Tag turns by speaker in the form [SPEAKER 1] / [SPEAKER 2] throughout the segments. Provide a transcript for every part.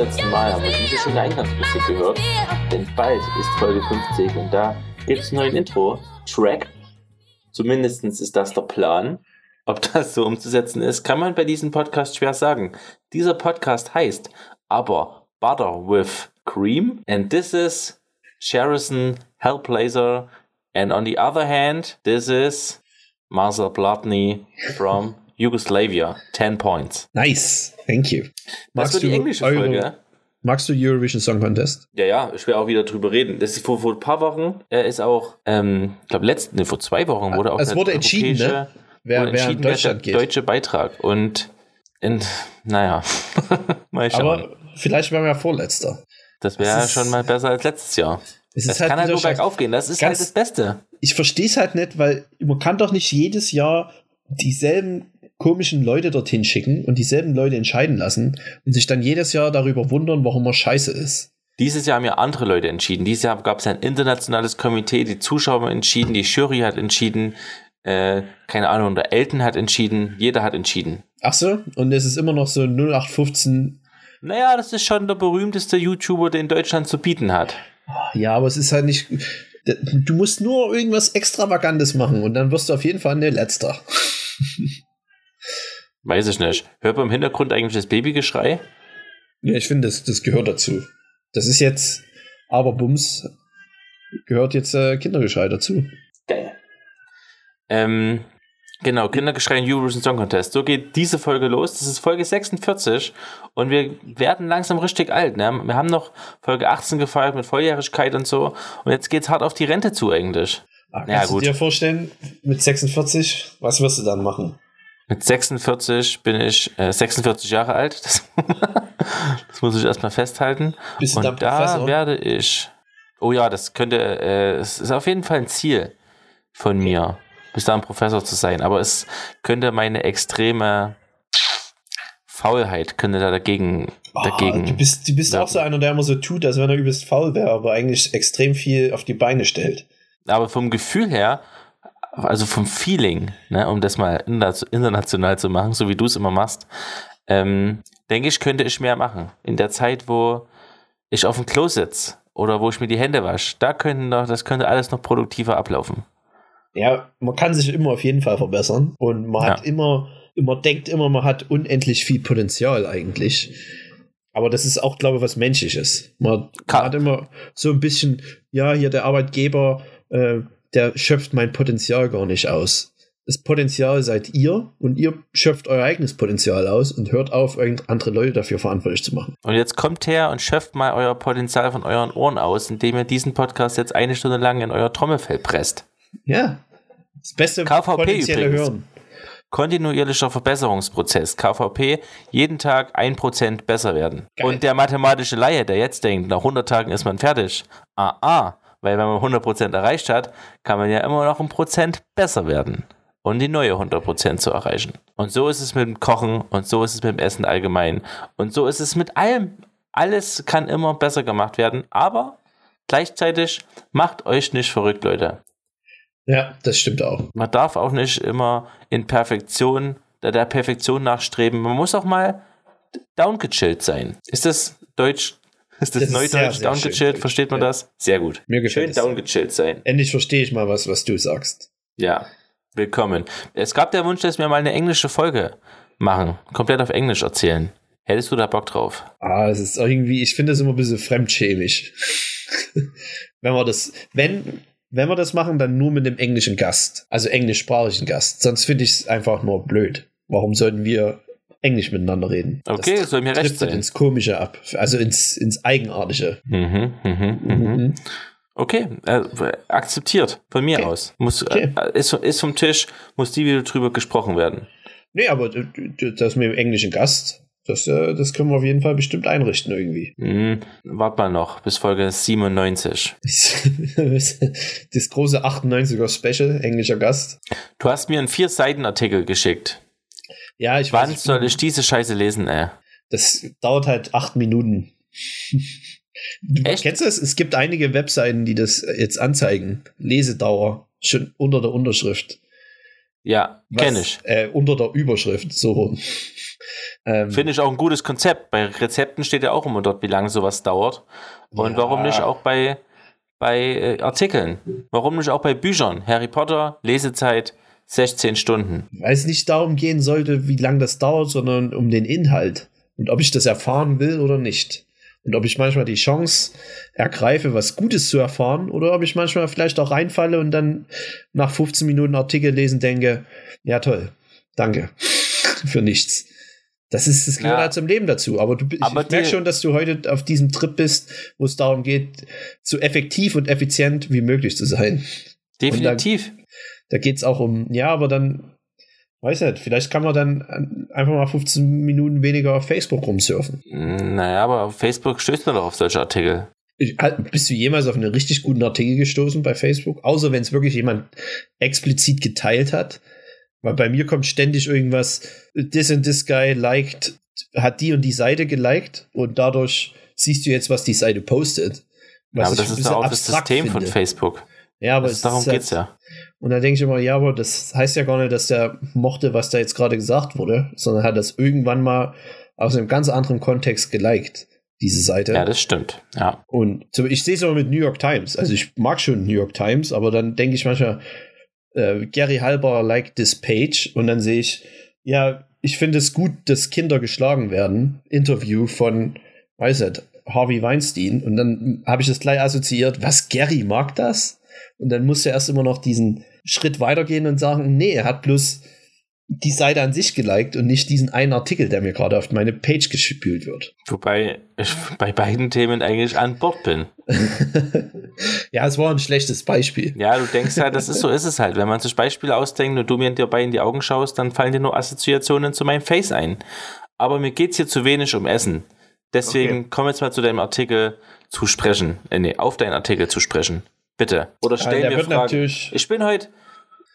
[SPEAKER 1] vorletzten Mal haben wir diese schöne Eingangsmusik gehört. Denn bald ist Folge 50 und da gibt es einen neuen Intro-Track. Zumindest ist das der Plan. Ob das so umzusetzen ist, kann man bei diesem Podcast schwer sagen. Dieser Podcast heißt aber Butter with Cream and this is Cherison Hellblazer and on the other hand, this is Marcel Platny from Yugoslavia. 10 points.
[SPEAKER 2] Nice, thank you.
[SPEAKER 1] Das wird die englische
[SPEAKER 2] Euro-
[SPEAKER 1] Folge.
[SPEAKER 2] Magst du Eurovision Song Contest?
[SPEAKER 1] Ja, ja, ich will auch wieder drüber reden. Das ist vor, vor ein paar Wochen, äh, ist auch, ähm, ich glaube, letzten, nee, vor zwei Wochen wurde auch
[SPEAKER 2] Es wurde entschieden, ne? Wer, wer
[SPEAKER 1] entschieden, wer
[SPEAKER 2] Deutschland
[SPEAKER 1] der
[SPEAKER 2] geht.
[SPEAKER 1] deutsche Beitrag. Und, in, naja, mal schauen.
[SPEAKER 2] Aber vielleicht wären wir ja Vorletzter.
[SPEAKER 1] das wäre schon mal besser als letztes Jahr.
[SPEAKER 2] Es
[SPEAKER 1] Das kann halt nur bergauf gehen. Das ist halt das Beste.
[SPEAKER 2] Ich verstehe es halt nicht, weil man kann doch nicht jedes Jahr dieselben komischen Leute dorthin schicken und dieselben Leute entscheiden lassen und sich dann jedes Jahr darüber wundern, warum er scheiße ist.
[SPEAKER 1] Dieses Jahr haben ja andere Leute entschieden. Dieses Jahr gab es ein internationales Komitee, die Zuschauer haben entschieden, die Jury hat entschieden, äh, keine Ahnung, der Elton hat entschieden, jeder hat entschieden.
[SPEAKER 2] Ach so, und es ist immer noch so 0815.
[SPEAKER 1] Naja, das ist schon der berühmteste YouTuber, den Deutschland zu bieten hat.
[SPEAKER 2] Ja, aber es ist halt nicht. Du musst nur irgendwas Extravagantes machen und dann wirst du auf jeden Fall ne Letzter.
[SPEAKER 1] Weiß ich nicht. Hört man im Hintergrund eigentlich das Babygeschrei?
[SPEAKER 2] Ja, ich finde, das, das gehört dazu. Das ist jetzt, aber Bums gehört jetzt äh, Kindergeschrei dazu.
[SPEAKER 1] Geil. Ähm, genau, Kindergeschrei in Eurovision Song Contest. So geht diese Folge los. Das ist Folge 46 und wir werden langsam richtig alt. Ne? Wir haben noch Folge 18 gefeiert mit Volljährigkeit und so und jetzt geht's hart auf die Rente zu eigentlich. Ja,
[SPEAKER 2] kannst
[SPEAKER 1] gut.
[SPEAKER 2] du dir vorstellen, mit 46, was wirst du dann machen?
[SPEAKER 1] Mit 46 bin ich äh, 46 Jahre alt. Das, das muss ich erstmal festhalten.
[SPEAKER 2] Bist
[SPEAKER 1] Und da
[SPEAKER 2] Professor?
[SPEAKER 1] werde ich. Oh ja, das könnte. Äh, es ist auf jeden Fall ein Ziel von mir, bis dahin Professor zu sein. Aber es könnte meine extreme Faulheit könnte da dagegen. dagegen
[SPEAKER 2] Ah, du bist, du bist
[SPEAKER 1] Ja.
[SPEAKER 2] auch so einer, der immer so tut, als wenn er übelst faul wäre, aber eigentlich extrem viel auf die Beine stellt.
[SPEAKER 1] aber vom Gefühl her, also vom Feeling, ne, um das mal interna- international zu machen, so wie du es immer machst, ähm, denke ich, könnte ich mehr machen. In der Zeit, wo ich auf dem Klo sitze oder wo ich mir die Hände wasche, da könnten doch, das könnte alles noch produktiver ablaufen.
[SPEAKER 2] Ja, man kann sich immer auf jeden Fall verbessern und man
[SPEAKER 1] Ja.
[SPEAKER 2] hat immer, man denkt immer, man hat unendlich viel Potenzial eigentlich. Aber das ist auch, glaube ich, was Menschliches. Man, man hat immer so ein bisschen, ja, hier der Arbeitgeber, äh, der schöpft mein Potenzial gar nicht aus. Das Potenzial seid ihr und ihr schöpft euer eigenes Potenzial aus und hört auf, irgend- andere Leute dafür verantwortlich zu machen.
[SPEAKER 1] Und jetzt kommt her und schöpft mal euer Potenzial von euren Ohren aus, indem ihr diesen Podcast jetzt eine Stunde lang in euer Trommelfell presst.
[SPEAKER 2] Ja. Das beste
[SPEAKER 1] KVP
[SPEAKER 2] potenzielle
[SPEAKER 1] übrigens.
[SPEAKER 2] Hören.
[SPEAKER 1] kontinuierlicher Verbesserungsprozess, KVP, jeden Tag ein Prozent besser werden.
[SPEAKER 2] Geil.
[SPEAKER 1] Und der mathematische Laie, der jetzt denkt, nach 100 Tagen ist man fertig, ah, ah, weil wenn man 100 Prozent erreicht hat, kann man ja immer noch ein Prozent besser werden und die neue 100 Prozent zu erreichen. Und so ist es mit dem Kochen und so ist es mit dem Essen allgemein und so ist es mit allem. Alles kann immer besser gemacht werden, aber gleichzeitig macht euch nicht verrückt, Leute.
[SPEAKER 2] Ja, das stimmt auch.
[SPEAKER 1] Man darf auch nicht immer in Perfektion, der, der Perfektion nachstreben. Man muss auch mal downgechillt sein. Ist das Deutsch? Ist das,
[SPEAKER 2] Das ist
[SPEAKER 1] Neudeutsch?
[SPEAKER 2] sehr,
[SPEAKER 1] downgechillt? Versteht man
[SPEAKER 2] Ja.
[SPEAKER 1] das? Sehr gut.
[SPEAKER 2] Mir gefällt
[SPEAKER 1] Schön downgechillt sein.
[SPEAKER 2] Endlich verstehe ich mal was, was du sagst.
[SPEAKER 1] Ja. Willkommen. Es gab der Wunsch, dass wir mal eine englische Folge machen. Komplett auf Englisch erzählen. Hättest du da Bock drauf?
[SPEAKER 2] Ah, es ist irgendwie, ich finde das immer ein bisschen fremdschämig. wenn wir das, wenn, wenn wir das machen, dann nur mit dem englischen Gast. Also englischsprachigen Gast. Sonst finde ich es einfach nur blöd. Warum sollten wir Englisch miteinander reden?
[SPEAKER 1] Okay,
[SPEAKER 2] das
[SPEAKER 1] soll mir recht sein.
[SPEAKER 2] ins Komische ab. Also ins, ins Eigenartige.
[SPEAKER 1] Mhm, mhm, mhm. Okay, äh, akzeptiert von mir
[SPEAKER 2] Okay.
[SPEAKER 1] aus. Muss,
[SPEAKER 2] Okay.
[SPEAKER 1] äh, ist, ist vom Tisch, muss die wieder drüber gesprochen werden.
[SPEAKER 2] Nee, aber das mit dem englischen Gast, das, äh, das können wir auf jeden Fall bestimmt einrichten irgendwie.
[SPEAKER 1] Hm, wart mal noch, bis Folge 97.
[SPEAKER 2] das große 98er Special, englischer Gast.
[SPEAKER 1] Du hast mir einen Vier-Seiten-Artikel geschickt.
[SPEAKER 2] Ja, ich
[SPEAKER 1] Wann
[SPEAKER 2] weiß,
[SPEAKER 1] soll ich diese Scheiße lesen, ey?
[SPEAKER 2] Das dauert halt acht Minuten.
[SPEAKER 1] Echt?
[SPEAKER 2] Kennst du das? Es gibt einige Webseiten, die das jetzt anzeigen. Lesedauer, schon unter der Unterschrift.
[SPEAKER 1] Ja, kenne ich.
[SPEAKER 2] Äh, unter der Überschrift, so rum.
[SPEAKER 1] Ähm, Finde ich auch ein gutes Konzept. Bei Rezepten steht ja auch immer dort, wie lange sowas dauert. Und ja. warum nicht auch bei, bei äh, Artikeln? Warum nicht auch bei Büchern? Harry Potter, Lesezeit, 16 Stunden.
[SPEAKER 2] Weil es nicht darum gehen sollte, wie lange das dauert, sondern um den Inhalt. Und ob ich das erfahren will oder nicht. Und ob ich manchmal die Chance ergreife, was Gutes zu erfahren, oder ob ich manchmal vielleicht auch reinfalle und dann nach 15 Minuten Artikel lesen denke, ja toll, danke für nichts. Das ist, das gehört ja. halt zum Leben dazu. Aber du, ich, Aber ich merke schon, dass du heute auf diesem Trip bist, wo es darum geht, so effektiv und effizient wie möglich zu sein.
[SPEAKER 1] Definitiv.
[SPEAKER 2] Da, geht es auch um, ja, aber dann Weiß nicht, vielleicht kann man dann einfach mal 15 Minuten weniger auf Facebook rumsurfen.
[SPEAKER 1] Naja, aber auf Facebook stößt man doch auf solche Artikel.
[SPEAKER 2] Ich, halt, bist du jemals auf einen richtig guten Artikel gestoßen bei Facebook? Außer wenn es wirklich jemand explizit geteilt hat. Weil bei mir kommt ständig irgendwas, this and this guy liked, hat die und die Seite geliked und dadurch siehst du jetzt, was die Seite postet.
[SPEAKER 1] Ja, aber das ist ja auch das System finde. von Facebook.
[SPEAKER 2] Ja, aber das, darum halt, es ja. Und da denke ich immer, ja, aber das heißt ja gar nicht, dass der mochte, was da jetzt gerade gesagt wurde, sondern hat das irgendwann mal aus einem ganz anderen Kontext geliked, diese Seite.
[SPEAKER 1] Ja, das stimmt, ja.
[SPEAKER 2] Und ich sehe es aber mit New York Times. Also ich mag schon New York Times, aber dann denke ich manchmal, äh, Gary Halber liked this page und dann sehe ich, ja, ich finde es gut, dass Kinder geschlagen werden. Interview von, weiß nicht, Harvey Weinstein. Und dann habe ich das gleich assoziiert, was, Gary mag das? Und dann musst du erst immer noch diesen Schritt weitergehen und sagen, nee, er hat bloß die Seite an sich geliked und nicht diesen einen Artikel, der mir gerade auf meine Page gespült wird.
[SPEAKER 1] Wobei ich bei beiden Themen eigentlich an Bord bin.
[SPEAKER 2] ja, es war ein schlechtes Beispiel.
[SPEAKER 1] Ja, du denkst halt, das ist so ist es halt. Wenn man sich Beispiele ausdenkt und du mir dabei in die Augen schaust, dann fallen dir nur Assoziationen zu meinem Face ein. Aber mir geht es hier zu wenig um Essen. Deswegen okay. komm jetzt mal zu deinem Artikel zu sprechen. Äh, nee, auf deinen Artikel zu sprechen. Bitte. Oder stell ja, mir Fragen. Ich bin heute,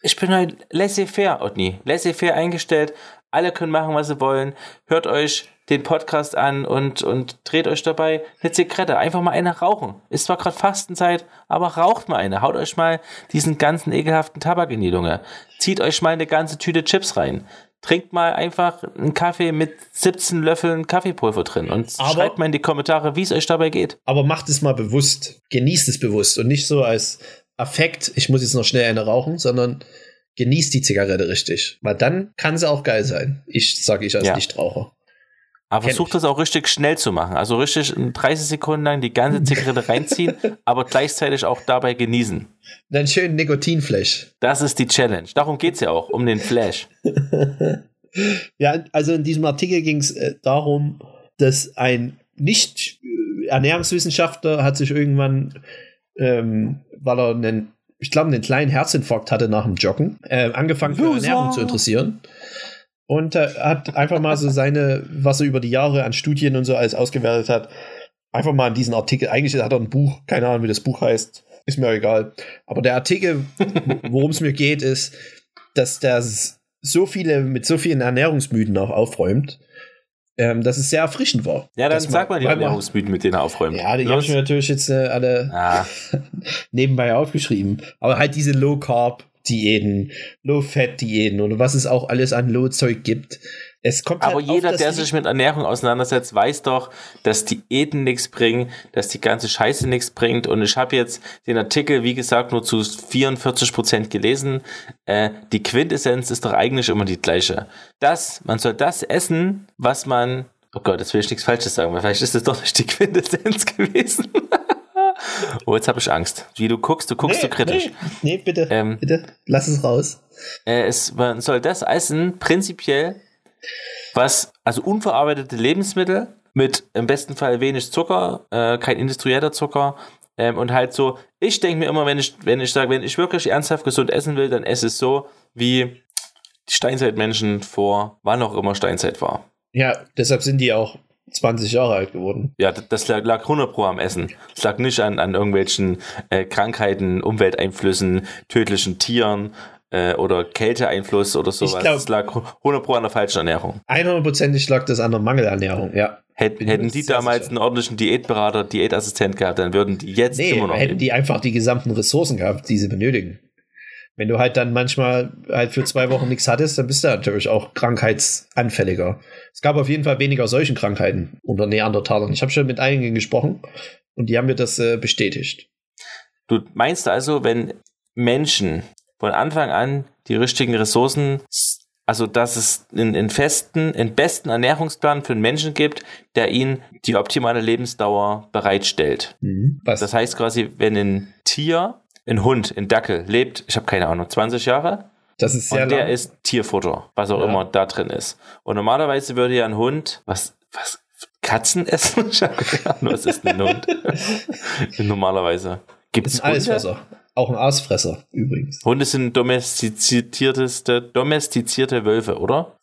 [SPEAKER 1] ich bin heute laissez-faire, Otni. Laissez-faire eingestellt. Alle können machen, was sie wollen. Hört euch den Podcast an und, und dreht euch dabei eine Zigarette. Einfach mal eine rauchen. Ist zwar gerade Fastenzeit, aber raucht mal eine. Haut euch mal diesen ganzen ekelhaften Tabak in die Lunge. Zieht euch mal eine ganze Tüte Chips rein trinkt mal einfach einen Kaffee mit 17 Löffeln Kaffeepulver drin und aber, schreibt mal in die Kommentare, wie es euch dabei geht.
[SPEAKER 2] Aber macht es mal bewusst. Genießt es bewusst und nicht so als Affekt, ich muss jetzt noch schnell eine rauchen, sondern genießt die Zigarette richtig. Weil dann kann sie auch geil sein. Ich sage ich als ja. Nichtraucher.
[SPEAKER 1] Aber versucht das auch richtig schnell zu machen. Also richtig 30 Sekunden lang die ganze Zigarette reinziehen, aber gleichzeitig auch dabei genießen.
[SPEAKER 2] Dann schön Nikotinflash.
[SPEAKER 1] Das ist die Challenge. Darum geht es ja auch, um den Flash.
[SPEAKER 2] ja, also in diesem Artikel ging es äh, darum, dass ein Nicht-Ernährungswissenschaftler hat sich irgendwann, ähm, weil er einen, ich glaube, einen kleinen Herzinfarkt hatte nach dem Joggen, äh, angefangen für Ernährung zu interessieren. Und äh, hat einfach mal so seine, was er über die Jahre an Studien und so alles ausgewertet hat, einfach mal in diesen Artikel, eigentlich hat er ein Buch, keine Ahnung, wie das Buch heißt, ist mir egal. Aber der Artikel, worum es mir geht, ist, dass der so viele, mit so vielen Ernährungsmythen auch aufräumt, ähm, dass es sehr erfrischend war.
[SPEAKER 1] Ja, dann sag mal die Ernährungsmythen, mit denen er aufräumt.
[SPEAKER 2] Ja, die habe ich mir natürlich jetzt äh, alle ah. nebenbei aufgeschrieben. Aber halt diese Low Carb, Diäten, Low-Fat-Diäten oder was es auch alles an Low-Zeug gibt. Es kommt
[SPEAKER 1] Aber halt jeder, der sich mit Ernährung auseinandersetzt, weiß doch, dass Diäten nichts bringen, dass die ganze Scheiße nichts bringt. Und ich habe jetzt den Artikel, wie gesagt, nur zu 44 Prozent gelesen. Äh, die Quintessenz ist doch eigentlich immer die gleiche. Das, man soll das essen, was man Oh Gott, jetzt will ich nichts Falsches sagen, weil vielleicht ist das doch nicht die Quintessenz gewesen. Oh, jetzt habe ich Angst. Wie du guckst, du guckst nee, so kritisch.
[SPEAKER 2] Nee, nee bitte, ähm, bitte, lass es raus.
[SPEAKER 1] Äh, es, man soll das essen, prinzipiell, was, also unverarbeitete Lebensmittel mit im besten Fall wenig Zucker, äh, kein industrieller Zucker, ähm, und halt so, ich denke mir immer, wenn ich, wenn ich sage, wenn ich wirklich ernsthaft gesund essen will, dann esse es so, wie die Steinzeitmenschen vor wann auch immer Steinzeit war.
[SPEAKER 2] Ja, deshalb sind die auch 20 Jahre alt geworden.
[SPEAKER 1] Ja, das lag, lag 100 Pro am Essen. Es lag nicht an, an irgendwelchen äh, Krankheiten, Umwelteinflüssen, tödlichen Tieren äh, oder Kälteeinfluss oder sowas. Es lag 100 Pro an der falschen Ernährung.
[SPEAKER 2] 100%ig lag das an der Mangelernährung, ja.
[SPEAKER 1] Hätt, hätten die damals sicher. einen ordentlichen Diätberater, Diätassistent gehabt, dann würden die jetzt nee, immer noch.
[SPEAKER 2] Hätten leben. die einfach die gesamten Ressourcen gehabt, die sie benötigen. Wenn du halt dann manchmal halt für zwei Wochen nichts hattest, dann bist du natürlich auch krankheitsanfälliger. Es gab auf jeden Fall weniger solchen Krankheiten unter Neandertalern. Ich habe schon mit einigen gesprochen und die haben mir das äh, bestätigt.
[SPEAKER 1] Du meinst also, wenn Menschen von Anfang an die richtigen Ressourcen, also dass es einen, einen festen, einen besten Ernährungsplan für einen Menschen gibt, der ihnen die optimale Lebensdauer bereitstellt. Mhm. Das heißt quasi, wenn ein Tier, ein Hund, ein Dackel lebt, ich habe keine Ahnung, 20 Jahre,
[SPEAKER 2] das ist sehr
[SPEAKER 1] und der lang. ist Tierfutter, was auch ja. immer da drin ist. Und normalerweise würde ja ein Hund, was, was, Katzen essen? Ich habe keine Ahnung, was ist ein Hund? normalerweise.
[SPEAKER 2] Gibt es Allesfresser. Auch ein Aasfresser übrigens.
[SPEAKER 1] Hunde sind domestizierteste, domestizierte Wölfe, oder?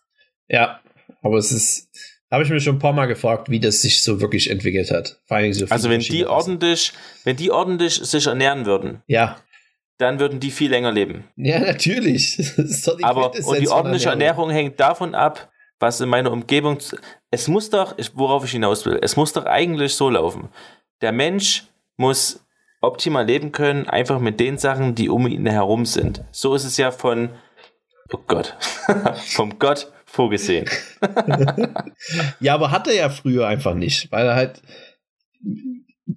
[SPEAKER 2] Ja, aber es ist, habe ich mir schon ein paar Mal gefragt, wie das sich so wirklich entwickelt hat.
[SPEAKER 1] So also wenn die ordentlich, wenn die ordentlich sich ernähren würden.
[SPEAKER 2] Ja.
[SPEAKER 1] Dann würden die viel länger leben.
[SPEAKER 2] Ja, natürlich.
[SPEAKER 1] aber und die ordentliche Ernährung. Ernährung hängt davon ab, was in meiner Umgebung. Es muss doch, worauf ich hinaus will, es muss doch eigentlich so laufen. Der Mensch muss optimal leben können, einfach mit den Sachen, die um ihn herum sind. So ist es ja von, oh Gott, vom Gott vorgesehen.
[SPEAKER 2] ja, aber hat er ja früher einfach nicht, weil er halt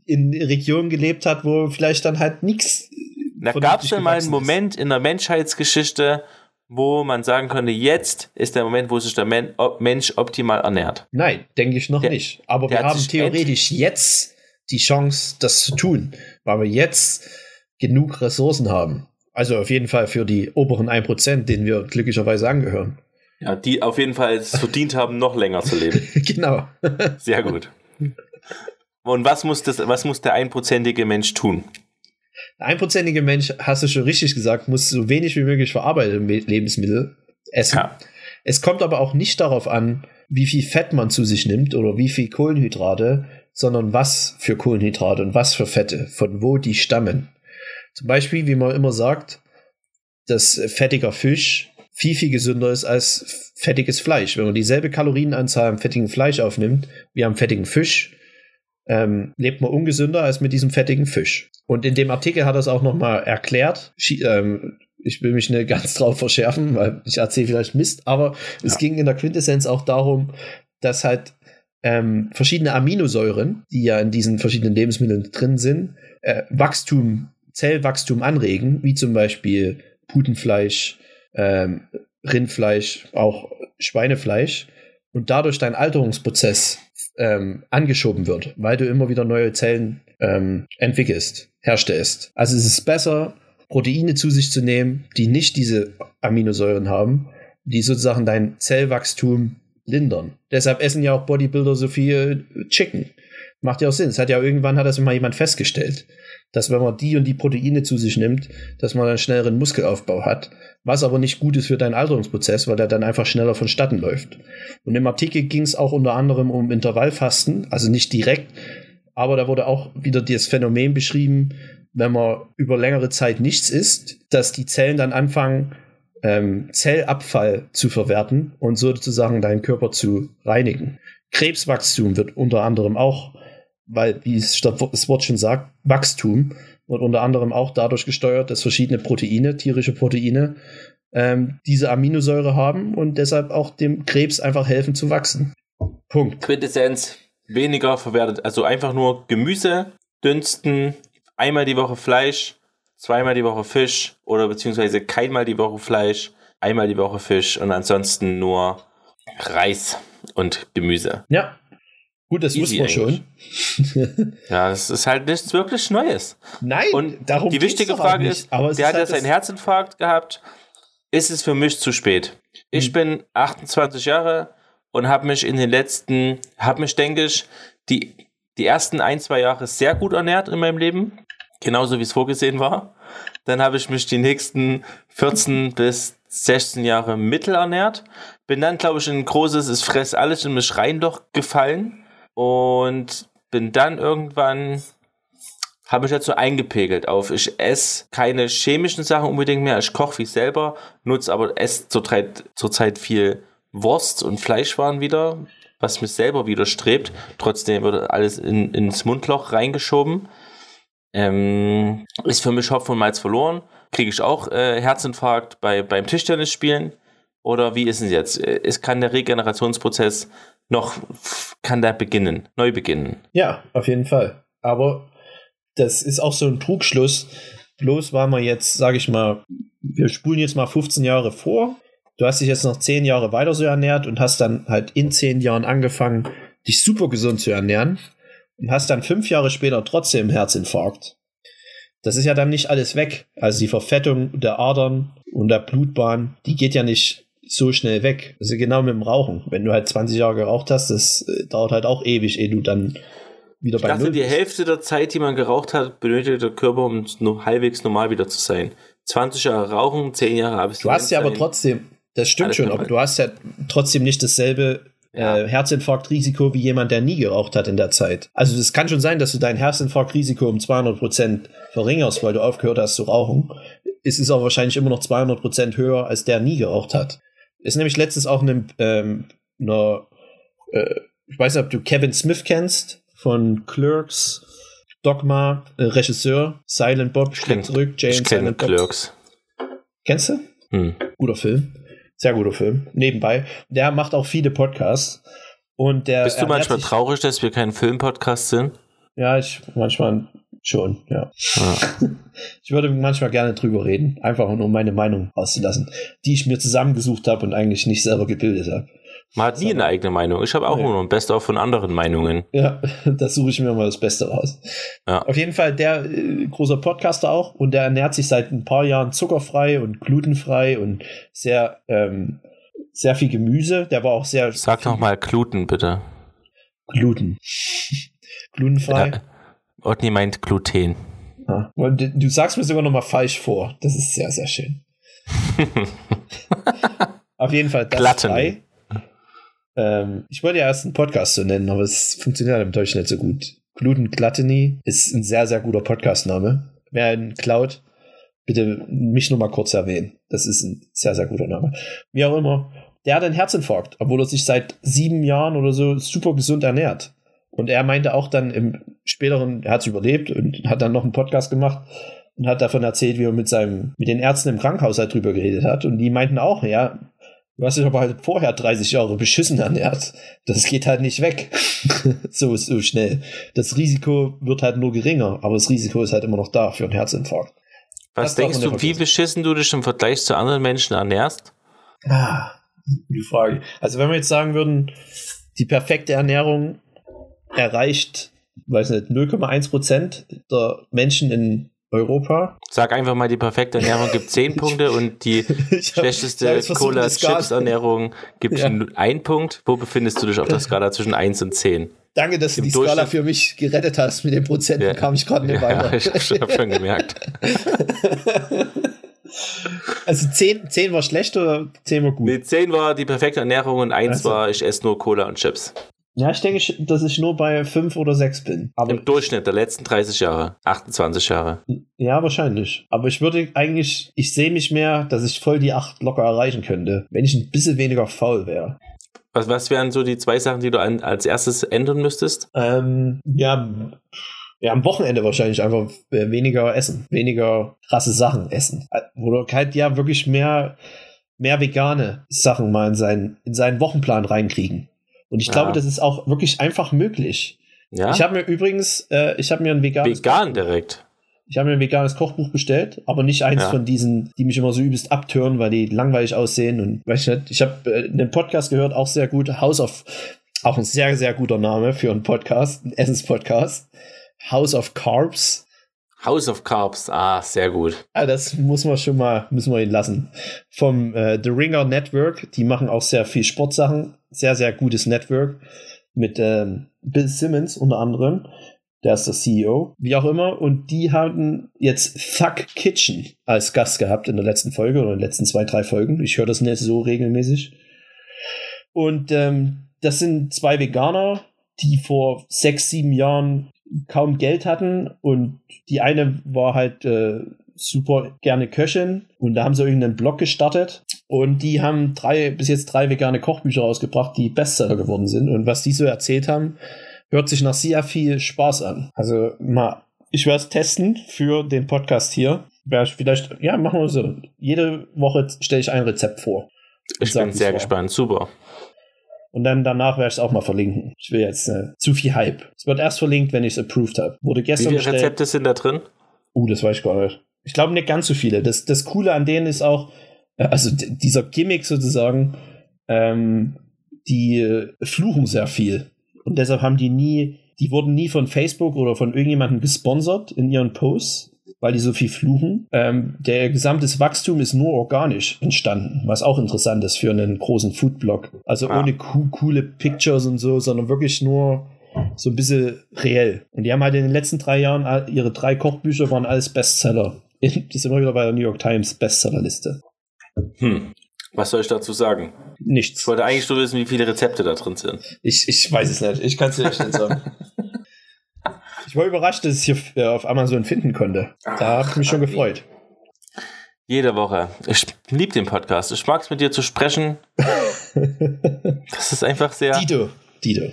[SPEAKER 2] in Regionen gelebt hat, wo vielleicht dann halt nichts.
[SPEAKER 1] Da gab es schon mal einen Moment in der Menschheitsgeschichte, wo man sagen könnte, jetzt ist der Moment, wo sich der Mensch optimal ernährt.
[SPEAKER 2] Nein, denke ich noch der, nicht. Aber wir haben theoretisch jetzt die Chance, das zu tun, weil wir jetzt genug Ressourcen haben. Also auf jeden Fall für die oberen 1%, denen wir glücklicherweise angehören.
[SPEAKER 1] Ja, die auf jeden Fall es verdient haben, noch länger zu leben.
[SPEAKER 2] genau.
[SPEAKER 1] Sehr gut. Und was muss, das, was muss der einprozentige Mensch tun?
[SPEAKER 2] Der einprozentige Mensch, hast du schon richtig gesagt, muss so wenig wie möglich verarbeitete Lebensmittel essen. Ja. Es kommt aber auch nicht darauf an, wie viel Fett man zu sich nimmt oder wie viel Kohlenhydrate, sondern was für Kohlenhydrate und was für Fette, von wo die stammen. Zum Beispiel, wie man immer sagt, dass fettiger Fisch viel, viel gesünder ist als fettiges Fleisch. Wenn man dieselbe Kalorienanzahl am fettigen Fleisch aufnimmt wie am fettigen Fisch, ähm, lebt man ungesünder als mit diesem fettigen Fisch. Und in dem Artikel hat er es auch nochmal erklärt. Ähm, ich will mich nicht ganz drauf verschärfen, weil ich erzähle vielleicht Mist, aber ja. es ging in der Quintessenz auch darum, dass halt ähm, verschiedene Aminosäuren, die ja in diesen verschiedenen Lebensmitteln drin sind, äh, Wachstum, Zellwachstum anregen, wie zum Beispiel Putenfleisch, ähm, Rindfleisch, auch Schweinefleisch und dadurch dein Alterungsprozess ähm, angeschoben wird, weil du immer wieder neue Zellen ähm, entwickelst, herstellst. Also es ist besser, Proteine zu sich zu nehmen, die nicht diese Aminosäuren haben, die sozusagen dein Zellwachstum lindern. Deshalb essen ja auch Bodybuilder so viel Chicken. Macht ja auch Sinn. Es hat ja irgendwann hat das immer jemand festgestellt, dass wenn man die und die Proteine zu sich nimmt, dass man einen schnelleren Muskelaufbau hat. Was aber nicht gut ist für deinen Alterungsprozess, weil der dann einfach schneller vonstatten läuft. Und im Artikel ging es auch unter anderem um Intervallfasten, also nicht direkt, aber da wurde auch wieder das Phänomen beschrieben, wenn man über längere Zeit nichts isst, dass die Zellen dann anfangen, ähm, Zellabfall zu verwerten und sozusagen deinen Körper zu reinigen. Krebswachstum wird unter anderem auch, weil, wie es das Wort schon sagt, Wachstum wird unter anderem auch dadurch gesteuert, dass verschiedene Proteine, tierische Proteine, ähm, diese Aminosäure haben und deshalb auch dem Krebs einfach helfen zu wachsen.
[SPEAKER 1] Punkt. Quintessenz, weniger verwertet, also einfach nur Gemüse, dünsten, einmal die Woche Fleisch, zweimal die Woche Fisch oder beziehungsweise keinmal die Woche Fleisch, einmal die Woche Fisch und ansonsten nur Reis und Gemüse.
[SPEAKER 2] Ja. Gut, das Easy wussten wir
[SPEAKER 1] schon. ja, das ist halt nichts wirklich Neues.
[SPEAKER 2] Nein,
[SPEAKER 1] und darum die wichtige Frage ist, der ist hat halt ja seinen Herzinfarkt gehabt. Ist es für mich zu spät? Ich hm. bin 28 Jahre und habe mich in den letzten, habe mich, denke ich, die, die ersten ein, zwei Jahre sehr gut ernährt in meinem Leben genauso wie es vorgesehen war. Dann habe ich mich die nächsten 14 bis 16 Jahre mittel ernährt. Bin dann, glaube ich, in ein großes, es fress alles in mich rein doch gefallen. Und bin dann irgendwann, habe ich dazu eingepegelt auf, ich esse keine chemischen Sachen unbedingt mehr. Ich koche wie selber, nutze aber esse zurzeit, zurzeit viel Wurst und Fleischwaren wieder, was mir selber widerstrebt. Trotzdem wird alles in, ins Mundloch reingeschoben. Ähm, ist für mich Hopfen und Malz verloren. kriege ich auch äh, Herzinfarkt bei, beim Tischtennis spielen? Oder wie ist es jetzt? Es kann der Regenerationsprozess noch, kann der beginnen, neu beginnen?
[SPEAKER 2] Ja, auf jeden Fall. Aber das ist auch so ein Trugschluss. Bloß war man jetzt, sage ich mal, wir spulen jetzt mal 15 Jahre vor. Du hast dich jetzt noch 10 Jahre weiter so ernährt und hast dann halt in 10 Jahren angefangen, dich super gesund zu ernähren und hast dann fünf Jahre später trotzdem einen Herzinfarkt. Das ist ja dann nicht alles weg. Also die Verfettung der Adern und der Blutbahn, die geht ja nicht so schnell weg. Also genau mit dem Rauchen. Wenn du halt 20 Jahre geraucht hast, das äh, dauert halt auch ewig, ehe du dann wieder
[SPEAKER 1] ich bei dachte, Null die Hälfte der Zeit, die man geraucht hat, benötigt der Körper, um halbwegs normal wieder zu sein. 20 Jahre rauchen, 10 Jahre
[SPEAKER 2] Abstinenz. Du hast ja aber trotzdem, das stimmt schon, aber du hast ja trotzdem nicht dasselbe ja. äh, Herzinfarktrisiko wie jemand, der nie geraucht hat in der Zeit. Also es kann schon sein, dass du dein Herzinfarktrisiko um 200% Verringerst, weil du aufgehört hast zu rauchen. Es ist auch wahrscheinlich immer noch 200% höher, als der nie geraucht hat. Ist nämlich letztens auch eine, ähm, eine äh, ich weiß nicht, ob du Kevin Smith kennst, von Clerks, Dogma, äh, Regisseur, Silent Bob,
[SPEAKER 1] schlägt zurück, James ich kenne Clerks.
[SPEAKER 2] Kennst du? Hm. Guter Film. Sehr guter Film. Nebenbei. Der macht auch viele Podcasts. Und der
[SPEAKER 1] Bist du manchmal traurig, dass wir kein Filmpodcast sind?
[SPEAKER 2] Ja, ich manchmal schon, ja. Ah. Ich würde manchmal gerne drüber reden, einfach nur um meine Meinung auszulassen, die ich mir zusammengesucht habe und eigentlich nicht selber gebildet habe.
[SPEAKER 1] Man hat nie eine eigene Meinung. Ich habe auch nur ein Best-of von anderen Meinungen.
[SPEAKER 2] Ja, da suche ich mir mal das Beste raus. Ja. Auf jeden Fall der äh, großer Podcaster auch und der ernährt sich seit ein paar Jahren zuckerfrei und glutenfrei und sehr, ähm, sehr viel Gemüse. Der war auch sehr.
[SPEAKER 1] Sag doch mal Gluten, bitte.
[SPEAKER 2] Gluten. Glutenfrei. Ja,
[SPEAKER 1] Otni meint Gluten.
[SPEAKER 2] Ja. Und du sagst mir sogar noch mal falsch vor. Das ist sehr, sehr schön. Auf jeden Fall
[SPEAKER 1] das Glatten. frei.
[SPEAKER 2] Ähm, ich wollte ja erst einen Podcast so nennen, aber es funktioniert im Deutschen nicht so gut. Gluten Gluttony ist ein sehr, sehr guter Podcastname. Wer ihn klaut, bitte mich nur mal kurz erwähnen. Das ist ein sehr, sehr guter Name. Wie auch immer. Der hat einen Herzinfarkt, obwohl er sich seit sieben Jahren oder so super gesund ernährt. Und er meinte auch dann im späteren, er hat es überlebt und hat dann noch einen Podcast gemacht und hat davon erzählt, wie er mit seinem, mit den Ärzten im Krankenhaus halt drüber geredet hat. Und die meinten auch, ja, Du hast dich aber halt vorher 30 Jahre beschissen ernährt. Das geht halt nicht weg. so, so schnell. Das Risiko wird halt nur geringer, aber das Risiko ist halt immer noch da für einen Herzinfarkt.
[SPEAKER 1] Was das denkst du, wie beschissen du dich im Vergleich zu anderen Menschen ernährst?
[SPEAKER 2] Ah, die Frage. Also wenn wir jetzt sagen würden, die perfekte Ernährung erreicht, weiß nicht, 0,1 Prozent der Menschen in Europa.
[SPEAKER 1] Sag einfach mal, die perfekte Ernährung gibt 10 Punkte und die schlechteste Cola-Chips-Ernährung gibt ja. einen Punkt. Wo befindest du dich auf der Skala zwischen 1 und 10?
[SPEAKER 2] Danke, dass du die Skala für mich gerettet hast. Mit den Prozenten ja. kam ich gerade nicht ja, weiter.
[SPEAKER 1] ich habe schon gemerkt.
[SPEAKER 2] Also 10, 10 war schlecht oder 10 war gut?
[SPEAKER 1] Nee, 10 war die perfekte Ernährung und 1 also. war, ich esse nur Cola und Chips.
[SPEAKER 2] Ja, ich denke, dass ich nur bei 5 oder 6 bin.
[SPEAKER 1] Aber Im Durchschnitt der letzten 30 Jahre, 28 Jahre.
[SPEAKER 2] Ja, wahrscheinlich. Aber ich würde eigentlich, ich sehe mich mehr, dass ich voll die 8 locker erreichen könnte, wenn ich ein bisschen weniger faul wäre.
[SPEAKER 1] Was, was wären so die zwei Sachen, die du an, als erstes ändern müsstest?
[SPEAKER 2] Ähm, ja, ja, am Wochenende wahrscheinlich einfach äh, weniger essen, weniger krasse Sachen essen. Oder halt ja wirklich mehr, mehr vegane Sachen mal in seinen, in seinen Wochenplan reinkriegen. Und ich ja. glaube, das ist auch wirklich einfach möglich. Ja? Ich habe mir übrigens, äh, ich habe mir ein veganes
[SPEAKER 1] Vegan direkt.
[SPEAKER 2] Ich habe mir ein veganes Kochbuch bestellt, aber nicht eins ja. von diesen, die mich immer so übelst abtören, weil die langweilig aussehen und weiß nicht. Ich habe äh, einen Podcast gehört, auch sehr gut, House of, auch ein sehr, sehr guter Name für einen Podcast, einen Essenspodcast. House of Carbs.
[SPEAKER 1] House of Carbs, ah, sehr gut.
[SPEAKER 2] Ah, das muss man schon mal, müssen wir ihn lassen. Vom äh, The Ringer Network, die machen auch sehr viel Sportsachen, sehr, sehr gutes Network mit ähm, Bill Simmons unter anderem. Der ist der CEO, wie auch immer. Und die haben jetzt Thug Kitchen als Gast gehabt in der letzten Folge oder in den letzten zwei, drei Folgen. Ich höre das nicht so regelmäßig. Und ähm, das sind zwei Veganer, die vor sechs, sieben Jahren kaum Geld hatten und die eine war halt äh, super gerne Köchin und da haben sie irgendeinen Blog gestartet und die haben drei, bis jetzt drei vegane Kochbücher rausgebracht, die Bestseller geworden sind und was die so erzählt haben, hört sich nach sehr viel Spaß an. Also mal, ich werde es testen für den Podcast hier. vielleicht, ja, machen wir so. Jede Woche stelle ich ein Rezept vor.
[SPEAKER 1] Ich bin sehr gespannt. Super.
[SPEAKER 2] Und dann danach werde ich es auch mal verlinken. Ich will jetzt äh, zu viel Hype. Es wird erst verlinkt, wenn ich es approved habe. Wurde gestern
[SPEAKER 1] Wie viele. Rezepte sind da drin?
[SPEAKER 2] Uh, das weiß ich gar nicht. Ich glaube nicht ganz so viele. Das, das Coole an denen ist auch, also dieser Gimmick sozusagen, ähm, die äh, fluchen sehr viel. Und deshalb haben die nie, die wurden nie von Facebook oder von irgendjemandem gesponsert in ihren Posts, weil die so viel fluchen. Ähm, der gesamte Wachstum ist nur organisch entstanden, was auch interessant ist für einen großen Foodblog. Also ah. ohne co coole Pictures und so, sondern wirklich nur so ein bisschen reell. Und die haben halt in den letzten drei Jahren, ihre drei Kochbücher waren alles Bestseller. Die sind immer wieder bei der New York Times Bestsellerliste.
[SPEAKER 1] Hm. Was soll ich dazu sagen?
[SPEAKER 2] Nichts.
[SPEAKER 1] Ich wollte eigentlich nur wissen, wie viele Rezepte da drin sind.
[SPEAKER 2] Ich, ich weiß es nicht. Ich kann es dir nicht sagen. ich war überrascht, dass ich es hier äh, auf Amazon finden konnte. Da habe ich mich schon gefreut.
[SPEAKER 1] Jede Woche. Ich liebe den Podcast. Ich mag es mit dir zu sprechen. das ist einfach sehr.
[SPEAKER 2] Dido. Dido.